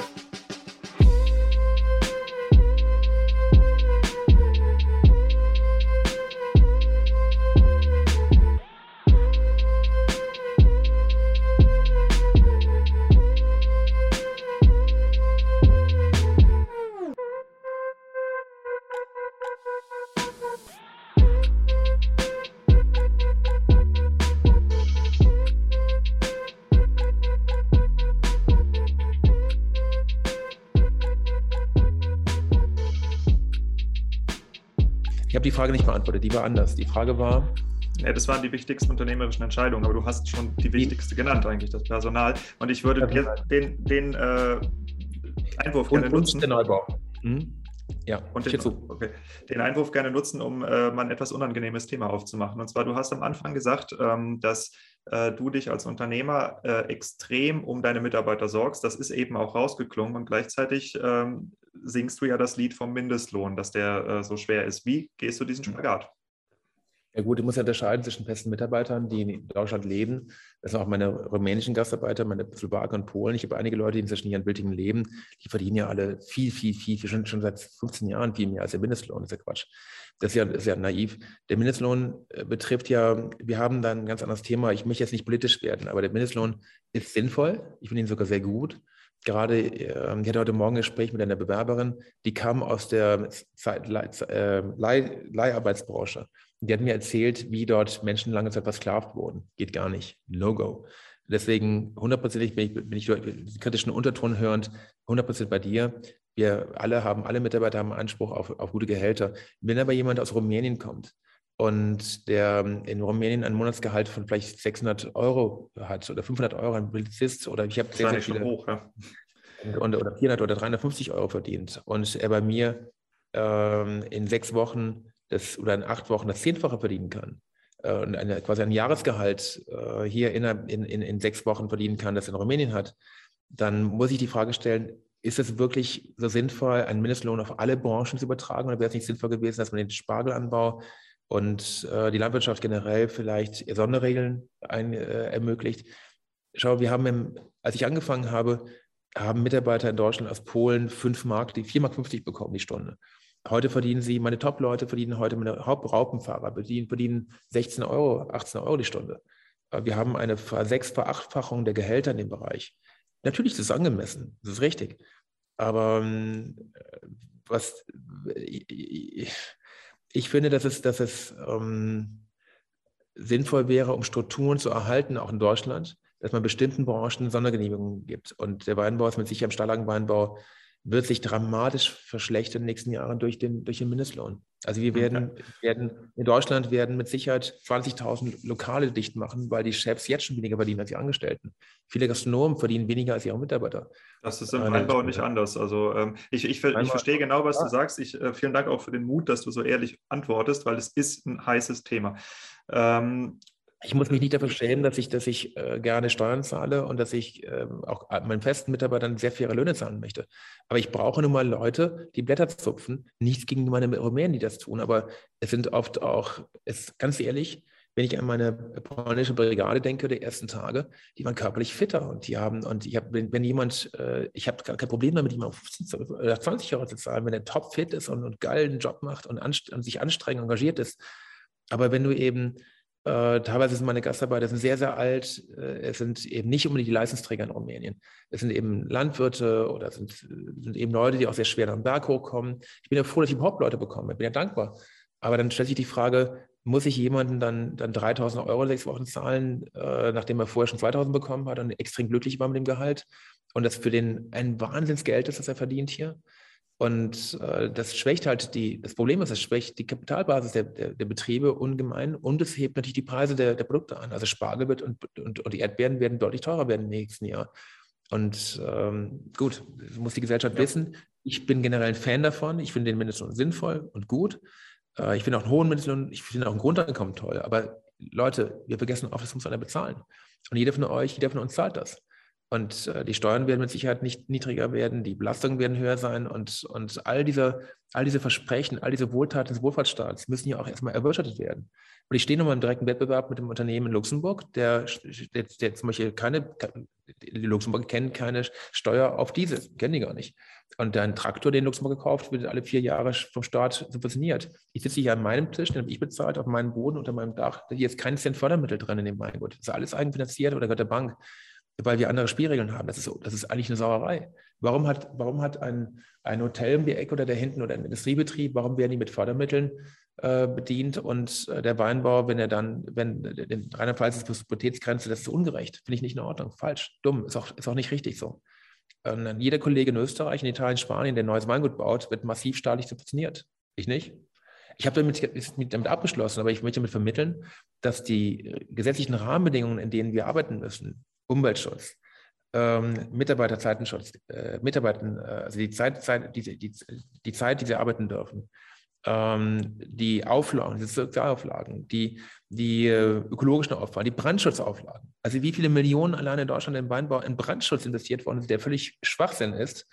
you Frage nicht beantwortet, die war anders. Die Frage war. Ja, das waren die wichtigsten unternehmerischen Entscheidungen, aber du hast schon die wichtigste genannt, eigentlich, das Personal. Und ich würde den, den äh, Einwurf und, gerne nutzen. Und der Neubau. Hm? Ja, und den, okay. den Einwurf gerne nutzen, um äh, mal ein etwas unangenehmes Thema aufzumachen. Und zwar, du hast am Anfang gesagt, ähm, dass äh, du dich als Unternehmer äh, extrem um deine Mitarbeiter sorgst. Das ist eben auch rausgeklungen und gleichzeitig ähm, singst du ja das Lied vom Mindestlohn, dass der äh, so schwer ist. Wie gehst du diesen Spagat? Ja gut, ich muss ja unterscheiden zwischen festen Mitarbeitern, die in Deutschland leben. Das sind auch meine rumänischen Gastarbeiter, meine Slowaken und Polen. Ich habe einige Leute, die inzwischen hier in Bültingen leben. Die verdienen ja alle viel, viel, viel, viel schon, schon seit 15 Jahren viel mehr als der Mindestlohn. Das ist ja Quatsch. Das ist ja, ist ja naiv. Der Mindestlohn äh, betrifft ja, wir haben da ein ganz anderes Thema. Ich möchte jetzt nicht politisch werden, aber der Mindestlohn ist sinnvoll. Ich finde ihn sogar sehr gut gerade, äh, ich hatte heute Morgen ein Gespräch mit einer Bewerberin, die kam aus der Zeit, Leih, Leiharbeitsbranche. Die hat mir erzählt, wie dort Menschen lange Zeit versklavt wurden. Geht gar nicht. No-Go. Deswegen hundertprozentig bin ich, bin ich den kritischen Unterton hörend, hundertprozentig bei dir. Wir alle haben, alle Mitarbeiter haben Anspruch auf, auf gute Gehälter. Wenn aber jemand aus Rumänien kommt und der in Rumänien ein Monatsgehalt von vielleicht 600 Euro hat oder 500 Euro, ein Polizist oder ich habe sehr, sehr viele hoch, ja. und, oder 400 oder 350 Euro verdient und er bei mir ähm, in sechs Wochen das, oder in acht Wochen das Zehnfache verdienen kann äh, und eine, quasi ein Jahresgehalt äh, hier in, in, in, in sechs Wochen verdienen kann, das in Rumänien hat, dann muss ich die Frage stellen, ist es wirklich so sinnvoll, einen Mindestlohn auf alle Branchen zu übertragen? Oder wäre es nicht sinnvoll gewesen, dass man den Spargelanbau und äh, die Landwirtschaft generell vielleicht Sonderregeln ein, äh, ermöglicht? Schau, wir haben, im, als ich angefangen habe, haben Mitarbeiter in Deutschland aus Polen 5 Mark, die 4,50 Mark bekommen die Stunde. Heute verdienen sie, meine Top-Leute verdienen heute, meine Hauptraupenfahrer verdienen, verdienen 16 Euro, 18 Euro die Stunde. Äh, wir haben eine Sechs-, Verachtfachung der Gehälter in dem Bereich. Natürlich ist es angemessen, das ist richtig. Aber ähm, was ich, ich, finde, dass es, dass es ähm, sinnvoll wäre, um Strukturen zu erhalten, auch in Deutschland, dass man bestimmten Branchen Sondergenehmigungen gibt. Und der Weinbau ist mit Sicherheit im Stahlagenweinbau wird sich dramatisch verschlechtern in den nächsten Jahren durch den, durch den Mindestlohn. Also wir werden, okay. werden in Deutschland werden mit Sicherheit 20.000 Lokale dicht machen, weil die Chefs jetzt schon weniger verdienen als die Angestellten. Viele Gastronomen verdienen weniger als ihre Mitarbeiter. Das ist im Weinbau nicht anders. Also ähm, ich, ich, ich, verstehe genau, was du sagst. Ich, äh, vielen Dank auch für den Mut, dass du so ehrlich antwortest, weil es ist ein heißes Thema. Ähm, ich muss mich nicht dafür schämen, dass ich, dass ich äh, gerne Steuern zahle und dass ich äh, auch meinen festen Mitarbeitern sehr faire Löhne zahlen möchte. Aber ich brauche nun mal Leute, die Blätter zupfen. Nichts gegen meine Rumänen, die das tun, aber es sind oft auch, es, ganz ehrlich, wenn ich an meine polnische Brigade denke, der ersten Tage, die waren körperlich fitter und die haben, und ich habe, wenn, wenn, jemand, äh, ich habe kein Problem damit, jemand 15 oder 20 Euro zu zahlen, wenn er topfit ist und, und geilen Job macht und, anst und sich anstrengend engagiert ist. Aber wenn du eben äh, teilweise sind meine Gastarbeiter sind sehr, sehr alt. Äh, es sind eben nicht unbedingt die Leistungsträger in Rumänien. Es sind eben Landwirte oder sind, sind eben Leute, die auch sehr schwer am Berg hochkommen. Ich bin ja froh, dass ich überhaupt Leute bekomme. Ich bin ja dankbar. Aber dann stellt sich die Frage, muss ich jemanden dann, dann 3000 Euro sechs Wochen zahlen, äh, nachdem er vorher schon 2000 bekommen hat und extrem glücklich war mit dem Gehalt? Und das für den ein Wahnsinnsgeld ist, das er verdient hier. Und äh, das schwächt halt die, das Problem ist, es schwächt die Kapitalbasis der, der, der, Betriebe ungemein und es hebt natürlich die Preise der, der Produkte an. Also Spargel wird und, und, und die Erdbeeren werden deutlich teurer werden im nächsten Jahr. Und ähm, gut, das muss die Gesellschaft ja. wissen. Ich bin generell ein Fan davon. Ich finde den Mindestlohn sinnvoll und gut. Äh, ich finde auch einen hohen Mindestlohn, ich finde auch ein Grundeinkommen toll. Aber Leute, wir vergessen oft, das muss einer bezahlen. Und jeder von euch, jeder von uns zahlt das. Und äh, die Steuern werden mit Sicherheit nicht niedriger werden, die Belastungen werden höher sein und, und all, diese, all diese Versprechen, all diese Wohltaten des Wohlfahrtsstaats müssen ja auch erstmal erwirtschaftet werden. Und ich stehe nochmal im direkten Wettbewerb mit dem Unternehmen in Luxemburg, der, der, der zum Beispiel keine, die Luxemburg kennen keine Steuer auf Diesel, kennen die gar nicht. Und dein Traktor, den Luxemburg gekauft, wird alle vier Jahre vom Staat subventioniert. Ich sitze hier an meinem Tisch, den habe ich bezahlt, auf meinem Boden, unter meinem Dach. Hier ist kein Cent Fördermittel drin in dem Weingut. Das ist alles eigenfinanziert oder gehört der Bank weil wir andere Spielregeln haben. Das ist, das ist eigentlich eine Sauerei. Warum hat, warum hat ein, ein Hotel um die Ecke oder der hinten oder ein Industriebetrieb, warum werden die mit Fördermitteln äh, bedient und äh, der Weinbau, wenn er dann, wenn in Rheinland-Pfalz ist Possibilitätsgrenze, das ist ungerecht. Finde ich nicht in Ordnung. Falsch, dumm, ist auch, ist auch nicht richtig so. Und jeder Kollege in Österreich, in Italien, Spanien, der neues Weingut baut, wird massiv staatlich subventioniert. Ich nicht. Ich habe damit, damit abgeschlossen, aber ich möchte damit vermitteln, dass die gesetzlichen Rahmenbedingungen, in denen wir arbeiten müssen, Umweltschutz, ähm, Mitarbeiterzeitenschutz, äh, Mitarbeitern, äh, also die Zeit, Zeit die, die, die Zeit, die sie arbeiten dürfen, ähm, die Auflagen, die Sozialauflagen, die, die äh, ökologischen Auflagen, die Brandschutzauflagen. Also wie viele Millionen allein in Deutschland im Weinbau in Brandschutz investiert worden sind, der völlig Schwachsinn ist.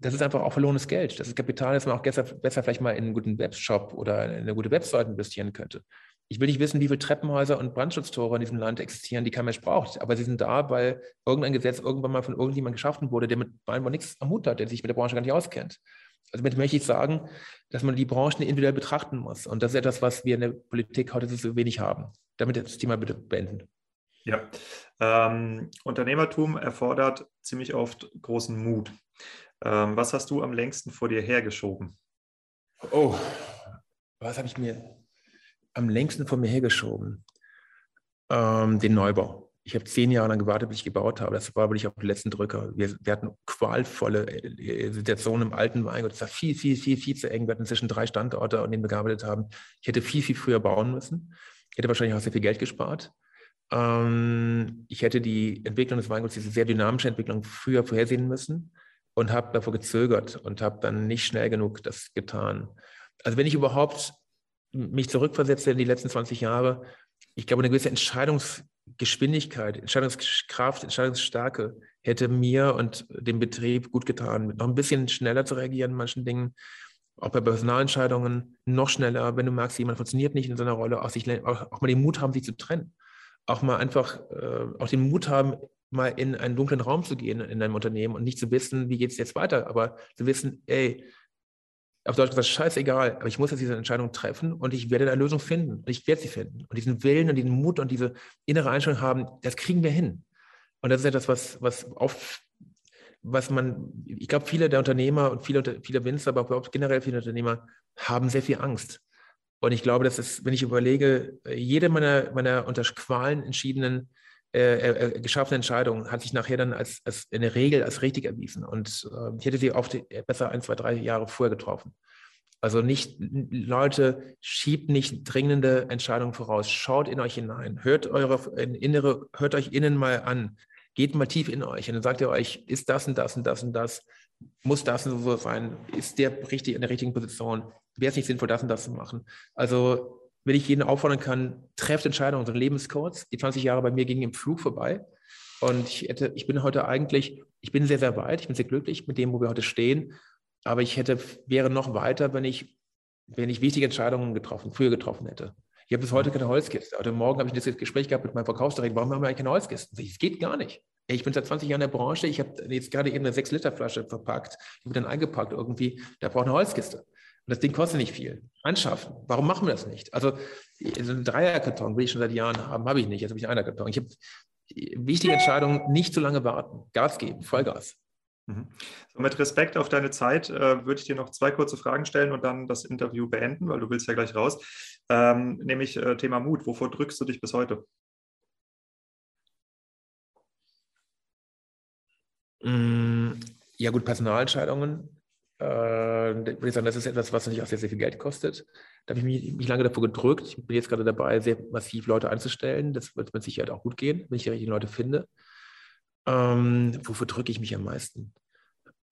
Das ist einfach auch verlorenes Geld. Das ist Kapital, das man auch besser, besser vielleicht mal in einen guten Webshop oder in eine gute Webseite investieren könnte. Ich will nicht wissen, wie viele Treppenhäuser und Brandschutztore in diesem Land existieren, die kein Mensch braucht. Aber sie sind da, weil irgendein Gesetz irgendwann mal von irgendjemandem geschaffen wurde, der mit Weinbau nichts am Hut hat, der sich mit der Branche gar nicht auskennt. Also damit möchte ich sagen, dass man die Branchen individuell betrachten muss. Und das ist etwas, was wir in der Politik heute so wenig haben. Damit das Thema bitte beenden. Ja, ähm, Unternehmertum erfordert ziemlich oft großen Mut. Ähm, was hast du am längsten vor dir hergeschoben? Oh, was habe ich mir am längsten vor mir hergeschoben? Ähm, den Neubau ich habe zehn Jahre lang gewartet, bis ich gebaut habe. Das war wirklich auf den letzten Drücker. Wir, wir hatten qualvolle äh, Situationen im alten Weingut. Es war viel, viel, viel, viel zu eng. Wir hatten inzwischen drei Standorte, an denen wir gearbeitet haben. Ich hätte viel, viel früher bauen müssen. Ich hätte wahrscheinlich auch sehr viel Geld gespart. Ähm, ich hätte die Entwicklung des Weinguts, diese sehr dynamische Entwicklung, früher vorhersehen müssen und habe davor gezögert und habe dann nicht schnell genug das getan. Also wenn ich überhaupt mich zurückversetze in die letzten 20 Jahre, ich glaube, eine gewisse Entscheidungs Geschwindigkeit, Entscheidungskraft, Entscheidungsstärke hätte mir und dem Betrieb gut getan, noch ein bisschen schneller zu reagieren in manchen Dingen, auch bei Personalentscheidungen noch schneller, wenn du merkst, jemand funktioniert nicht in seiner Rolle, auch, sich, auch, auch mal den Mut haben, sich zu trennen. Auch mal einfach, äh, auch den Mut haben, mal in einen dunklen Raum zu gehen in einem Unternehmen und nicht zu wissen, wie geht es jetzt weiter, aber zu wissen, ey, auf Deutsch gesagt, scheißegal, aber ich muss jetzt diese Entscheidung treffen und ich werde eine Lösung finden. Und ich werde sie finden. Und diesen Willen und diesen Mut und diese innere Einstellung haben, das kriegen wir hin. Und das ist etwas, was, was auf, was man, ich glaube, viele der Unternehmer und viele, viele Winzer, aber auch generell viele Unternehmer haben sehr viel Angst. Und ich glaube, dass es, wenn ich überlege, jede meiner, meiner unter Qualen entschiedenen äh, äh, äh, geschaffene Entscheidung hat sich nachher dann als, als in der Regel als richtig erwiesen. Und äh, ich hätte sie oft besser ein, zwei, drei Jahre vorher getroffen. Also nicht, Leute, schiebt nicht dringende Entscheidungen voraus. Schaut in euch hinein. Hört eure innere, hört euch innen mal an. Geht mal tief in euch und dann sagt ihr euch, ist das und das und das und das, muss das und so sein, ist der richtig in der richtigen Position, wäre es nicht sinnvoll, das und das zu machen. Also wenn ich jeden auffordern kann, trefft Entscheidungen, so ein Leben ist kurz. Die 20 Jahre bei mir gingen im Flug vorbei. Und ich, hätte, ich bin heute eigentlich, ich bin sehr, sehr weit, ich bin sehr glücklich mit dem, wo wir heute stehen. Aber ich hätte, wäre noch weiter, wenn ich, wenn ich wichtige Entscheidungen getroffen, früher getroffen hätte. Ich habe bis heute keine Holzkiste. Heute Morgen habe ich das Gespräch gehabt mit meinem Verkaufsdirektor. Warum haben wir eigentlich keine Holzkisten? Es geht gar nicht. Ich bin seit 20 Jahren in der Branche. Ich habe jetzt gerade eben eine 6-Liter-Flasche verpackt. Ich habe dann eingepackt irgendwie. Da braucht eine Holzkiste. Und das Ding kostet nicht viel. Anschaffen. Warum machen wir das nicht? Also so einen Dreierkarton will ich schon seit Jahren haben, habe ich nicht. Jetzt habe ich einen Karton. Ich habe wichtige Entscheidungen, nicht zu lange warten. Gas geben, Vollgas. Mhm. So, mit Respekt auf deine Zeit äh, würde ich dir noch zwei kurze Fragen stellen und dann das Interview beenden, weil du willst ja gleich raus. Ähm, nämlich äh, Thema Mut. Wovor drückst du dich bis heute? Mm, ja gut, Personalentscheidungen äh, würde ich sagen, das ist etwas, was natürlich auch sehr, sehr viel Geld kostet. Da habe ich mich, mich, lange davor gedrückt. Ich bin jetzt gerade dabei, sehr massiv Leute einzustellen. Das wird mit Sicherheit auch gut gehen, wenn ich die richtigen Leute finde. Ähm, wofür drücke ich mich am meisten?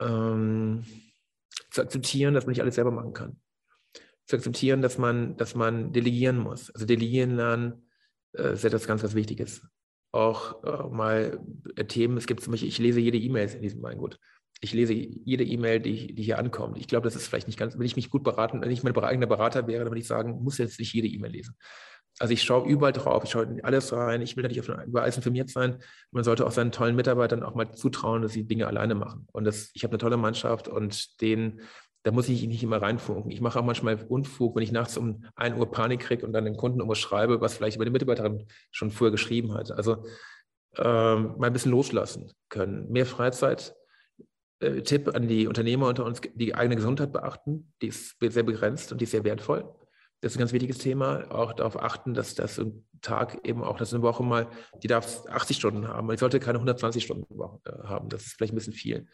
Ähm, zu akzeptieren, dass man nicht alles selber machen kann. Zu akzeptieren, dass man, dass man delegieren muss. Also delegieren lernen äh, ist etwas ganz, ganz Wichtiges. Auch äh, mal äh, Themen, es gibt zum Beispiel, ich lese jede E-Mail in diesem Weingut ich lese jede E-Mail, die, die, hier ankommt. Ich glaube, das ist vielleicht nicht ganz, wenn ich mich gut beraten, wenn ich mein eigener Berater wäre, dann würde ich sagen, muss jetzt nicht jede E-Mail lesen. Also ich schaue überall drauf, ich schaue in alles rein, ich will natürlich auf, über alles informiert sein. Man sollte auch seinen tollen Mitarbeitern auch mal zutrauen, dass sie Dinge alleine machen. Und das, ich habe eine tolle Mannschaft und den, da muss ich nicht immer reinfunken. Ich mache auch manchmal Unfug, wenn ich nachts um 1 Uhr Panik kriege und dann dem Kunden irgendwas schreibe, was vielleicht über die Mitarbeiterin schon vorher geschrieben hat. Also ähm, mal ein bisschen loslassen können. Mehr Freizeit, äh, Tipp an die Unternehmer unter uns, die eigene Gesundheit beachten. Die ist sehr begrenzt und die ist sehr wertvoll. Das ist ein ganz wichtiges Thema. Auch darauf achten, dass das ein Tag eben auch, dass eine Woche mal, die darf 80 Stunden haben. Ich sollte keine 120 Stunden äh, haben. Das ist vielleicht ein bisschen viel.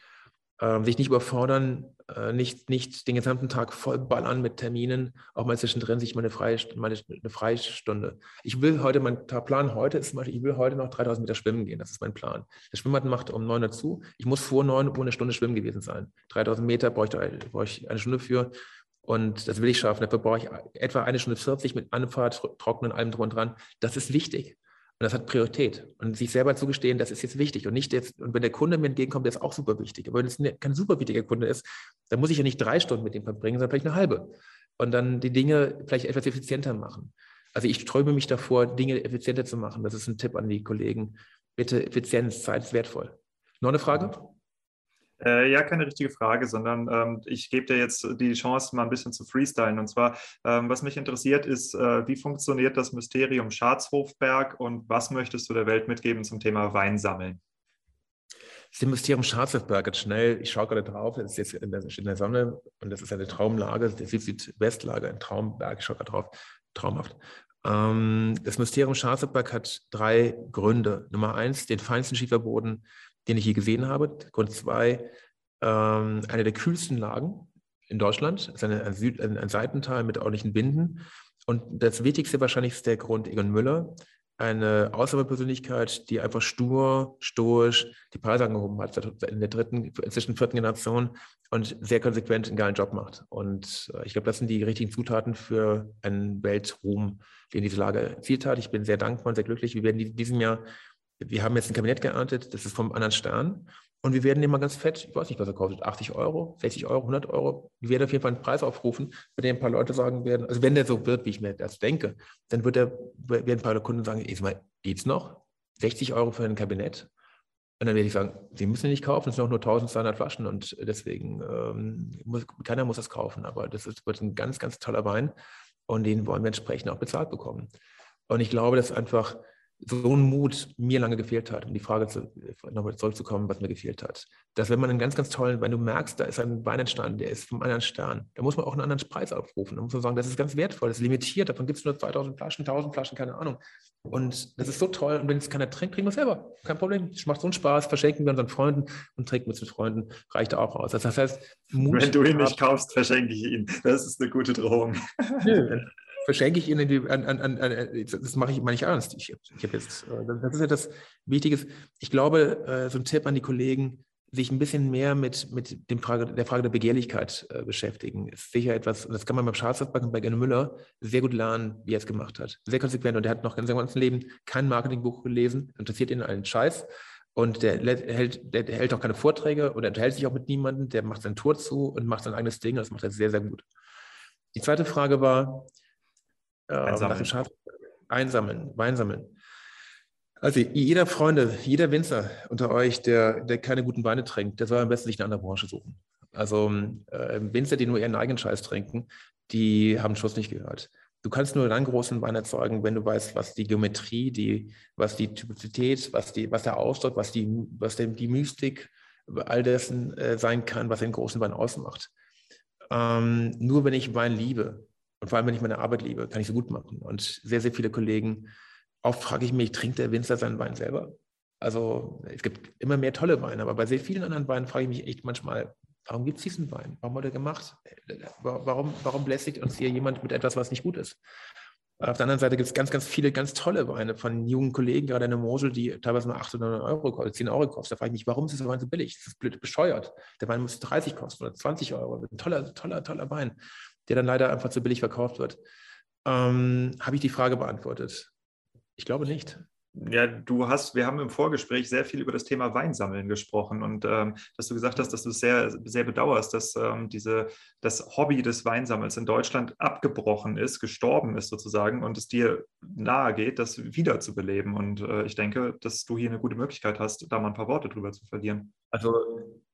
Äh, sich nicht überfordern, äh, nicht, nicht den gesamten Tag voll ballern mit Terminen, auch mal zwischendrin sich mal eine, freie, mal eine, eine Freistunde. Ich will heute, mein Plan heute ist zum Beispiel, ich will heute noch 3000 Meter schwimmen gehen, das ist mein Plan. Der Schwimmbad macht um 9 Uhr zu, ich muss vor 9 Uhr eine Stunde schwimmen gewesen sein. 3000 Meter brauche ich, brauche ich eine Stunde für und das will ich schaffen. Dafür brauche ich etwa eine Stunde 40 mit Anfahrt, Trocknen, allem drum und dran. Das ist wichtig. Und das hat Priorität. Und sich selber zugestehen, das ist jetzt wichtig. Und nicht jetzt, und wenn der Kunde mir entgegenkommt, der ist auch super wichtig. Aber wenn es kein super wichtiger Kunde ist, dann muss ich ja nicht drei Stunden mit dem verbringen, sondern vielleicht eine halbe. Und dann die Dinge vielleicht etwas effizienter machen. Also ich träume mich davor, Dinge effizienter zu machen. Das ist ein Tipp an die Kollegen. Bitte Effizienz, Zeit ist wertvoll. Noch eine Frage? Äh, ja, keine richtige Frage, sondern ähm, ich gebe dir jetzt die Chance, mal ein bisschen zu freestylen. Und zwar, ähm, was mich interessiert, ist, äh, wie funktioniert das Mysterium Schatzhofberg und was möchtest du der Welt mitgeben zum Thema Weinsammeln? Das Mysterium Schatzhofberg, jetzt schnell, ich schaue gerade drauf, es ist jetzt in der, in der, Sonne und das ist eine Traumlage, der Südwestlage, ein Traumberg, ich schaue gerade drauf, traumhaft. Ähm, das Mysterium Schatzhofberg hat drei Gründe. Nummer eins, den feinsten Schieferboden den ich je gesehen habe. Grund zwei, ähm, eine der kühlsten Lagen in Deutschland. Das ist eine, ein, Süd, ein, ein Seitental mit ordentlichen Binden. Und das Wichtigste wahrscheinlich ist der Grund Egon Müller, eine Ausnahmepersönlichkeit, die einfach stur, stoisch die Preise angehoben hat in der dritten, inzwischen vierten Generation und sehr konsequent einen geilen Job macht. Und äh, ich glaube, das sind die richtigen Zutaten für einen Weltruhm, den diese Lage erzielt hat. Ich bin sehr dankbar und sehr glücklich. Wir werden in diesem Jahr wir haben jetzt ein Kabinett geerntet, das ist vom anderen Stern. Und wir werden den mal ganz fett, ich weiß nicht, was er kostet, 80 Euro, 60 Euro, 100 Euro. Wir werden auf jeden Fall einen Preis aufrufen, bei dem ein paar Leute sagen werden, also wenn der so wird, wie ich mir das denke, dann wird der, werden ein paar Kunden sagen, jetzt mal, geht's noch? 60 Euro für ein Kabinett? Und dann werde ich sagen, Sie müssen nicht kaufen, es sind auch nur 1200 Flaschen und deswegen, ähm, muss, keiner muss das kaufen, aber das ist, wird ein ganz, ganz toller Wein und den wollen wir entsprechend auch bezahlt bekommen. Und ich glaube, dass einfach so ein Mut mir lange gefehlt hat, um die Frage zu, nochmal zurückzukommen, was mir gefehlt hat. Dass wenn man einen ganz, ganz tollen, wenn du merkst, da ist ein Wein entstanden, der ist vom anderen Stern, da muss man auch einen anderen Preis aufrufen. Da muss man sagen, das ist ganz wertvoll, das ist limitiert, davon gibt es nur 2000 Flaschen, 1000 Flaschen, keine Ahnung. Und das ist so toll. Und wenn es keiner trinkt, trinken wir es selber. Kein Problem. Es macht so einen Spaß, verschenken wir unseren Freunden und trinken wir es mit Freunden, reicht auch aus. Das heißt, Mut wenn du ihn nicht kaufst, verschenke ich ihn. Das ist eine gute Drohung. Nö, verschenke ich Ihnen, die, an, an, an, das mache ich immer nicht ernst. Ich, ich habe jetzt, äh, das ist ja das Wichtige. Ich glaube, äh, so ein Tipp an die Kollegen, sich ein bisschen mehr mit, mit dem Frage, der Frage der Begehrlichkeit äh, beschäftigen. Ist sicher etwas, und das kann man beim Schafsbacken bei Genne Müller sehr gut lernen, wie er es gemacht hat. Sehr konsequent. Und er hat noch in seinem ganzen Leben kein Marketingbuch gelesen, interessiert ihn einen Scheiß. Und der hält, der hält auch keine Vorträge oder unterhält sich auch mit niemandem. Der macht sein Tour zu und macht sein eigenes Ding. Das macht er sehr, sehr gut. Die zweite Frage war, Einsammeln. Nach Einsammeln, Weinsammeln. Also jeder Freunde, jeder Winzer unter euch, der, der keine guten Weine trinkt, der soll am besten sich eine andere Branche suchen. Also äh, Winzer, die nur ihren eigenen Scheiß trinken, die haben Schuss nicht gehört. Du kannst nur dann großen Wein erzeugen, wenn du weißt, was die Geometrie, die, was die Typizität, was, die, was der Ausdruck, was die, was die, die Mystik all dessen äh, sein kann, was den großen Wein ausmacht. Ähm, nur wenn ich Wein liebe, und vor allem, wenn ich meine Arbeit liebe, kann ich so gut machen. Und sehr, sehr viele Kollegen, oft frage ich mich, trinkt der Winzer seinen Wein selber? Also es gibt immer mehr tolle Weine, aber bei sehr vielen anderen Weinen frage ich mich echt manchmal, warum gibt es diesen Wein? Warum hat er gemacht? Warum, warum belästigt uns hier jemand mit etwas, was nicht gut ist? Auf der anderen Seite gibt es ganz, ganz viele ganz tolle Weine von jungen Kollegen, gerade in der Mosel, die teilweise nur 8 oder 9 Euro kosten, 10 Euro kosten. Da frage ich mich, warum ist der Wein so billig? Das ist blöd bescheuert. Der Wein muss 30 kosten oder 20 Euro. Ein toller, toller, toller Wein der dann leider einfach zu billig verkauft wird. Ähm, Habe ich die Frage beantwortet? Ich glaube nicht. Ja, du hast, wir haben im Vorgespräch sehr viel über das Thema Weinsammeln gesprochen und ähm, dass du gesagt hast, dass du es sehr, sehr bedauerst, dass ähm, diese, das Hobby des Weinsammels in Deutschland abgebrochen ist, gestorben ist sozusagen und es dir nahe geht, das wiederzubeleben. Und äh, ich denke, dass du hier eine gute Möglichkeit hast, da mal ein paar Worte drüber zu verlieren. Also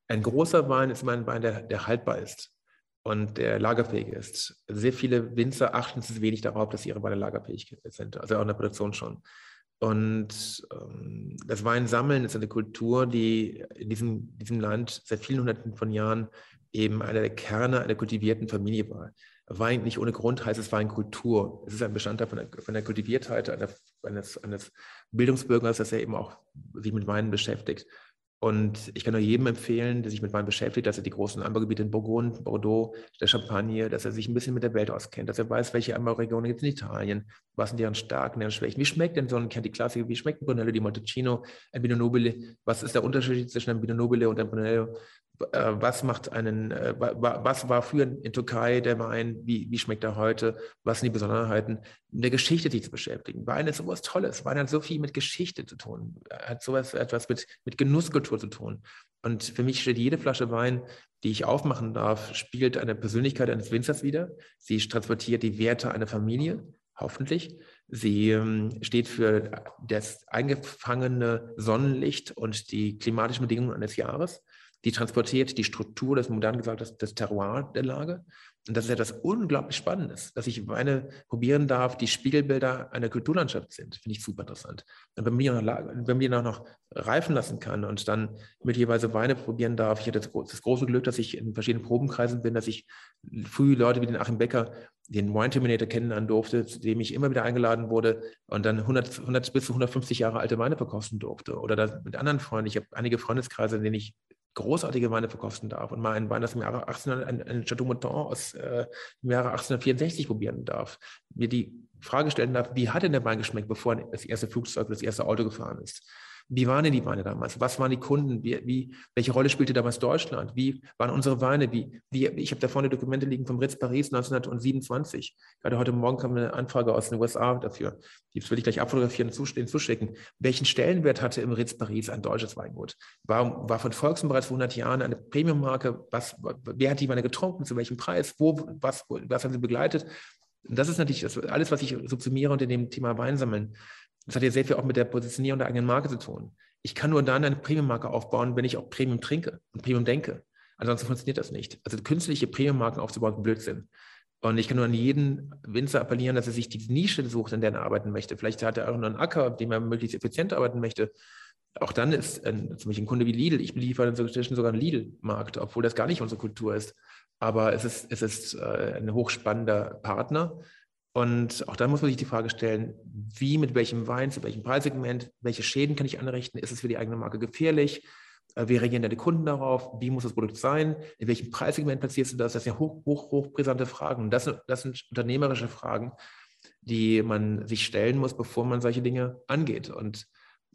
ein großer Wein ist immer ein Wein, der, der haltbar ist und der lagerfähig ist. Sehr viele Winzer achten zu wenig darauf, dass ihre Weine lagerfähig sind, also auch in der Produktion schon. Und ähm, das Weinsammeln ist eine Kultur, die in diesem, diesem Land seit vielen Hunderten von Jahren eben einer der Kerne einer kultivierten Familie war. Wein nicht ohne Grund heißt es Weinkultur. Es ist ein Bestandteil von der, von der Kultiviertheit einer, eines, eines Bildungsbürgers, dass er eben auch sich mit Weinen beschäftigt. Und ich kann nur jedem empfehlen, der sich mit Wein beschäftigt, dass er die großen Anbaugebiete in Burgund, Bordeaux, der Champagne, dass er sich ein bisschen mit der Welt auskennt, dass er weiß, welche Anbauregionen gibt es in Italien, was sind deren Stärken, deren Schwächen. Wie schmeckt denn so ein Chianti Classico, wie schmeckt ein Brunello di Montalcino, ein Pinot Nobile, was ist der Unterschied zwischen einem Pinot Nobile und einem Brunello? Äh, was macht einen, äh, was war früher in Türkei der Wein, wie, wie schmeckt er heute, was sind die Besonderheiten, mit der Geschichte sich zu beschäftigen. Wein ist sowas Tolles. Wein hat so viel mit Geschichte zu tun, hat sowas etwas mit, mit Genusskultur zu tun. Und für mich steht jede Flasche Wein, die ich aufmachen darf, spiegelt eine Persönlichkeit eines Winzers wider. Sie transportiert die Werte einer Familie, hoffentlich. Sie ähm, steht für das eingefangene Sonnenlicht und die klimatischen Bedingungen eines Jahres die transportiert die Struktur, das modern gesagt, das, das Terroir der Lage. Und das ist etwas unglaublich Spannendes, dass ich Weine probieren darf, die Spiegelbilder einer Kulturlandschaft sind. Finde ich super interessant. Und wenn man die, noch, wenn man die noch reifen lassen kann und dann möglicherweise Weine probieren darf, ich hatte das, große Glück, dass ich in verschiedenen Probenkreisen bin, dass ich früh Leute wie den Achim Becker, den Wine Terminator kennenlernen durfte, zu dem ich immer wieder eingeladen wurde und dann 100, 100 bis zu 150 Jahre alte Weine verkosten durfte. Oder mit anderen Freunden. Ich habe einige Freundeskreise, in denen ich großartige Weine verkosten darf und mal einen Wein aus dem Jahre 1800, ein, ein Chateau Mouton aus äh, dem Jahre 1864 probieren darf, mir die Frage stellen darf, wie hat denn der Wein geschmeckt, bevor das erste Flugzeug, das erste Auto gefahren ist? Wie waren denn die Weine damals? Was waren die Kunden? Wie, wie, welche Rolle spielte damals Deutschland? Wie waren unsere Weine? Wie, wie, ich habe da vorne Dokumente liegen vom Ritz Paris 1927. Gerade heute Morgen kam eine Anfrage aus den USA dafür. Die will ich gleich abfotografieren und zuschicken. Welchen Stellenwert hatte im Ritz Paris ein deutsches Weingut? War, war von Volkswagen bereits vor 100 Jahren eine Premiummarke? Wer hat die Weine getrunken? Zu welchem Preis? Wo, was, was haben sie begleitet? Und das ist natürlich das, alles, was ich subsumiere unter dem Thema Weinsammeln. Das hat ja sehr viel auch mit der Positionierung der eigenen Marke zu tun. Ich kann nur dann eine Premium-Marke aufbauen, wenn ich auch Premium trinke und Premium denke. Ansonsten funktioniert das nicht. Also künstliche Premium-Marken aufzubauen, ist Blödsinn. Und ich kann nur an jeden Winzer appellieren, dass er sich die Nische sucht, in der er arbeiten möchte. Vielleicht hat er auch nur einen Acker, dem er möglichst effizient arbeiten möchte. Auch dann ist ein, zum Beispiel ein Kunde wie Lidl, ich beliefere inzwischen sogar einen Lidl-Markt, obwohl das gar nicht unsere Kultur ist. Aber es ist, es ist äh, ein hochspannender Partner und auch da muss man sich die Frage stellen, wie, mit welchem Wein, zu welchem Preissegment, welche Schäden kann ich anrichten? Ist es für die eigene Marke gefährlich? Äh, wie reagieren deine Kunden darauf? Wie muss das Produkt sein? In welchem Preissegment platzierst du das? Das sind ja hoch, hoch, hochbrisante Fragen. Das, das sind unternehmerische Fragen, die man sich stellen muss, bevor man solche Dinge angeht. Und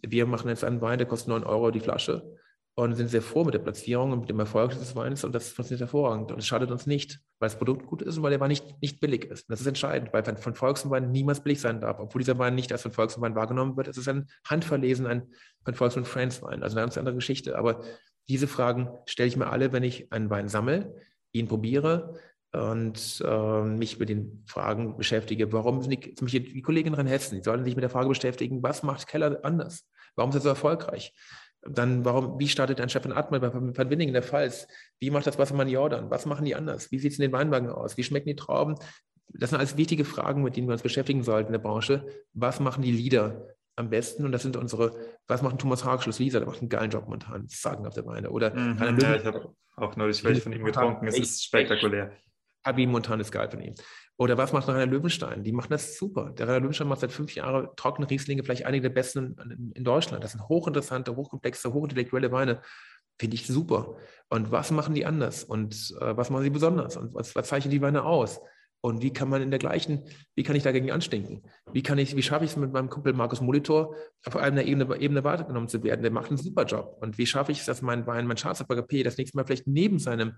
wir machen jetzt einen Wein, der kostet 9 Euro die Flasche und sind sehr froh mit der Platzierung und mit dem Erfolg des Weins und das funktioniert hervorragend und es schadet uns nicht, weil das Produkt gut ist und weil der Wein nicht, nicht billig ist. Und das ist entscheidend, weil von Volkswein niemals billig sein darf. Obwohl dieser Wein nicht als von Volkswein wahrgenommen wird, es ist ein handverlesen, ein von Volkswein Friends Wein, also eine ganz andere Geschichte. Aber diese Fragen stelle ich mir alle, wenn ich einen Wein sammle, ihn probiere und äh, mich mit den Fragen beschäftige. Warum sind die, zum Beispiel die Kollegin in Hessen, die sollen sich mit der Frage beschäftigen, was macht Keller anders? Warum ist er so erfolgreich? Dann, warum, wie startet ein Stefan Atmal bei Van Winning in der Pfalz? Wie macht das Wassermann Jordan? Was machen die anders? Wie sieht es in den Weinwagen aus? Wie schmecken die Trauben? Das sind alles wichtige Fragen, mit denen wir uns beschäftigen sollten in der Branche. Was machen die Leader am besten? Und das sind unsere, was macht Thomas Hagschluss Lisa? Der macht einen geilen Job momentan, sagen auf der Beine. Oder mhm, ja, ich habe auch neulich welche von ihm getrunken. Es ist spektakulär. Habi Montan ist geil von ihm. Oder was macht Rainer Löwenstein? Die machen das super. Der Rainer Löwenstein macht seit fünf Jahren trockene Rieslinge, vielleicht einige der besten in, Deutschland. Das sind hochinteressante, hochkomplexe, hochintellektuelle Weine. Finde ich super. Und was machen die anders? Und äh, was machen sie besonders? Und was, was zeichnet die Weine aus? Und wie kann man in der gleichen, wie kann ich dagegen anstinken? Wie kann ich, wie schaffe ich es mit meinem Kumpel Markus Molitor auf einer Ebene, Ebene wahrgenommen zu werden? Der macht einen super Job. Und wie schaffe ich es, dass mein Wein, mein Schwarzberger P das nächste Mal vielleicht neben seinem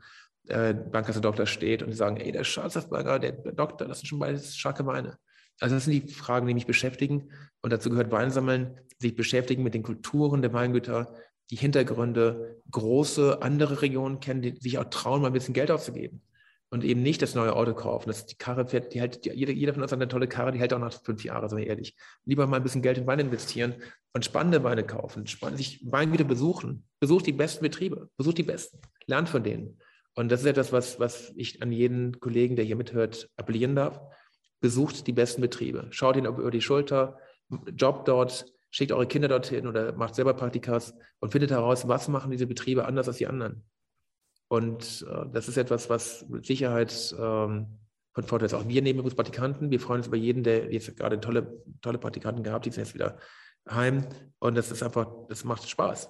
äh, Bankkasser-Doktor steht und die sagen, ey, der Schwarzberger, der Doktor, das sind schon beides starke Weine. Also das sind die Fragen, die mich beschäftigen. Und dazu gehört Weinsammeln, sich beschäftigen mit den Kulturen der Weingüter, die Hintergründe, große andere Regionen kennen, die sich auch trauen, mal ein bisschen Geld auszugeben und eben nicht das neue Auto kaufen. Das die Karre fährt, die hält, die, jeder, jeder von uns hat eine tolle Karre, die hält auch nach fünf Jahren, so ehrlich. Lieber mal ein bisschen Geld in Wein investieren und spannende Weine kaufen, spannend, sich Weingüter besuchen. Besucht die besten Betriebe, besucht die besten, lernt von denen. Und das ist etwas, was, was ich an jeden Kollegen, der hier mithört, appellieren darf. Besucht die besten Betriebe. Schaut ihnen über die Schulter, jobbt dort, schickt eure Kinder dorthin oder macht selber Praktikas und findet heraus, was machen diese Betriebe anders als die anderen. Und äh, das ist etwas, was mit Sicherheit ähm, von Vorteil ist. Auch wir nehmen uns Praktikanten. Wir freuen uns über jeden, der jetzt gerade tolle, tolle Praktikanten gehabt, die sind jetzt wieder heim. Und das ist einfach, das macht Spaß.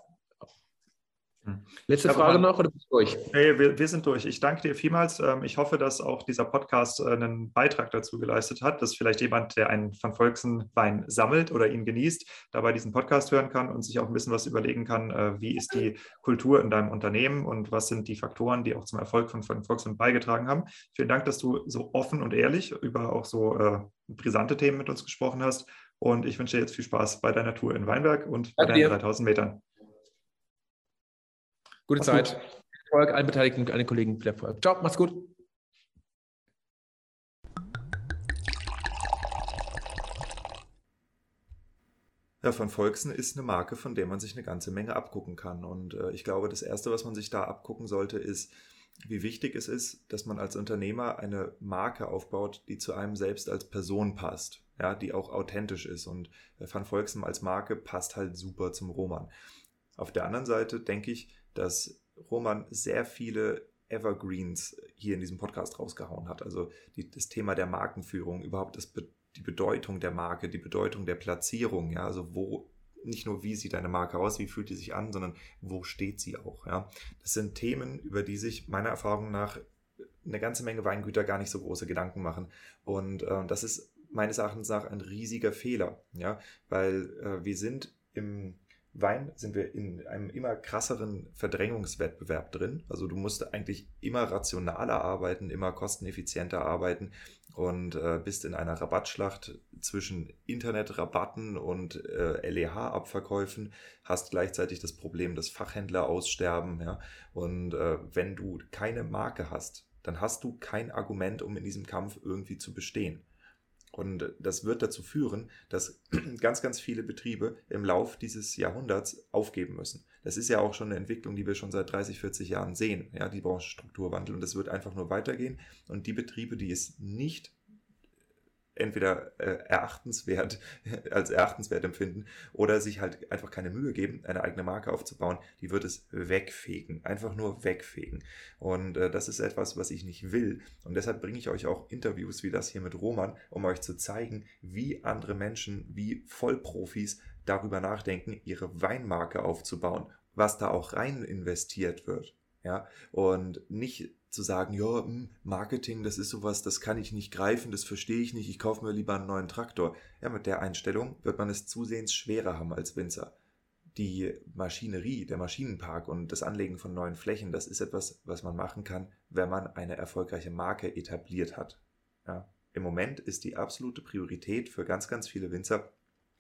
Hm. Letzte Frage noch oder bist du durch? Nee, wir, wir, sind durch. Ich danke dir vielmals. Ähm, ich hoffe, dass auch dieser Podcast äh, einen Beitrag dazu geleistet hat, dass vielleicht jemand, der einen Van Volksen Wein sammelt oder ihn genießt, dabei diesen Podcast hören kann und sich auch ein bisschen was überlegen kann, äh, wie ist die Kultur in deinem Unternehmen und was sind die Faktoren, die auch zum Erfolg von Van Volksen beigetragen haben. Vielen Dank, dass du so offen und ehrlich über auch so äh, brisante Themen mit uns gesprochen hast. Und ich wünsche dir jetzt viel Spaß bei deiner Tour in Weinberg und bei deinen 3000 Metern. Gute mach's Zeit. Gut. Erfolg, allen Beteiligten, allen Kollegen viel Erfolg. Ciao, mach's gut. Ja, von Volksen ist eine Marke, von der man sich eine ganze Menge abgucken kann. Und äh, ich glaube, das Erste, was man sich da abgucken sollte, ist, wie wichtig es ist, dass man als Unternehmer eine Marke aufbaut, die zu einem selbst als Person passt, ja, die auch authentisch ist. Und äh, Van Volksen als Marke passt halt super zum Roman. Auf der anderen Seite denke ich, dass Roman sehr viele Evergreens hier in diesem Podcast rausgehauen hat. Also die, das Thema der Markenführung, überhaupt das, die Bedeutung der Marke, die Bedeutung der Platzierung, ja, also wo nicht nur wie sieht eine Marke aus, wie fühlt die sich an, sondern wo steht sie auch, ja. Das sind Themen, über die sich meiner Erfahrung nach eine ganze Menge Weingüter gar nicht so große Gedanken machen. Und äh, das ist meines Erachtens nach ein riesiger Fehler, ja, weil äh, wir sind im Wein sind wir in einem immer krasseren Verdrängungswettbewerb drin. Also du musst eigentlich immer rationaler arbeiten, immer kosteneffizienter arbeiten und äh, bist in einer Rabattschlacht zwischen Internetrabatten und äh, LEH-Abverkäufen, hast gleichzeitig das Problem, dass Fachhändler aussterben. Ja? Und äh, wenn du keine Marke hast, dann hast du kein Argument, um in diesem Kampf irgendwie zu bestehen. Und das wird dazu führen, dass <clears throat> ganz, ganz viele Betriebe im Lauf dieses Jahrhunderts aufgeben müssen. Das ist ja auch schon eine Entwicklung, die wir schon seit 30, 40 Jahren sehen, ja, die Branchenstrukturwandel. Und das wird einfach nur weitergehen. Und die Betriebe, die es nicht entweder äh, erachtenswert, <laughs> als erachtenswert empfinden oder sich halt einfach keine Mühe geben, eine eigene Marke aufzubauen, die wird es wegfegen. Einfach nur wegfegen. Und äh, das ist etwas, was ich nicht will. Und deshalb bringe ich euch auch Interviews wie das hier mit Roman, um euch zu zeigen, wie andere Menschen, wie Vollprofis darüber nachdenken, ihre Weinmarke aufzubauen, was da auch rein investiert wird. Ja, und nicht zu sagen, ja, hm, Marketing, das ist sowas, das kann ich nicht greifen, das verstehe ich nicht, ich kaufe mir lieber einen neuen Traktor. Ja, mit der Einstellung wird man es zusehends schwerer haben als Winzer. Die Maschinerie, der Maschinenpark und das Anlegen von neuen Flächen, das ist etwas, was man machen kann, wenn man eine erfolgreiche Marke etabliert hat. Ja. Im Moment ist die absolute Priorität für ganz, ganz viele Winzer,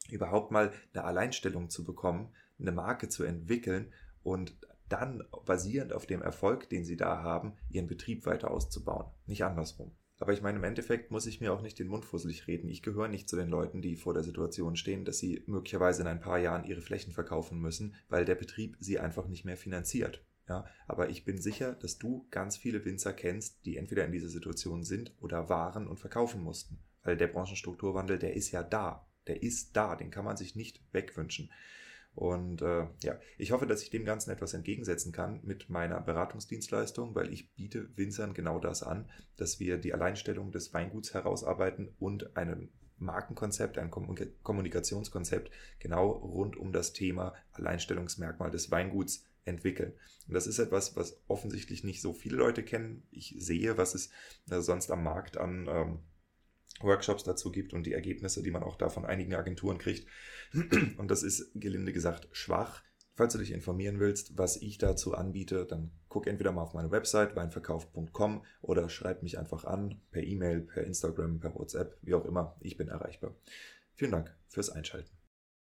überhaupt mal eine Alleinstellung zu bekommen, eine Marke zu entwickeln und dann basierend auf dem Erfolg, den sie da haben, ihren Betrieb weiter auszubauen. Nicht andersrum. Aber ich meine, im Endeffekt muss ich mir auch nicht den Mund fusselig reden. Ich gehöre nicht zu den Leuten, die vor der Situation stehen, dass sie möglicherweise in ein paar Jahren ihre Flächen verkaufen müssen, weil der Betrieb sie einfach nicht mehr finanziert. Ja, aber ich bin sicher, dass du ganz viele Winzer kennst, die entweder in dieser Situation sind oder waren und verkaufen mussten. Weil der Branchenstrukturwandel, der ist ja da. Der ist da, den kann man sich nicht wegwünschen. Und äh, ja, ich hoffe, dass ich dem Ganzen etwas entgegensetzen kann mit meiner Beratungsdienstleistung, weil ich biete Winzern genau das an, dass wir die Alleinstellung des Weinguts herausarbeiten und ein Markenkonzept, ein Kommunikationskonzept genau rund um das Thema Alleinstellungsmerkmal des Weinguts entwickeln. Und das ist etwas, was offensichtlich nicht so viele Leute kennen. Ich sehe, was es äh, sonst am Markt an ähm, Workshops dazu gibt und die Ergebnisse, die man auch da von einigen Agenturen kriegt. <clears throat> Und das ist gelinde gesagt schwach. Falls du dich informieren willst, was ich dazu anbiete, dann guck entweder mal auf meine Website weinverkauf.com oder schreib mich einfach an per E-Mail, per Instagram, per WhatsApp, wie auch immer. Ich bin erreichbar. Vielen Dank fürs Einschalten.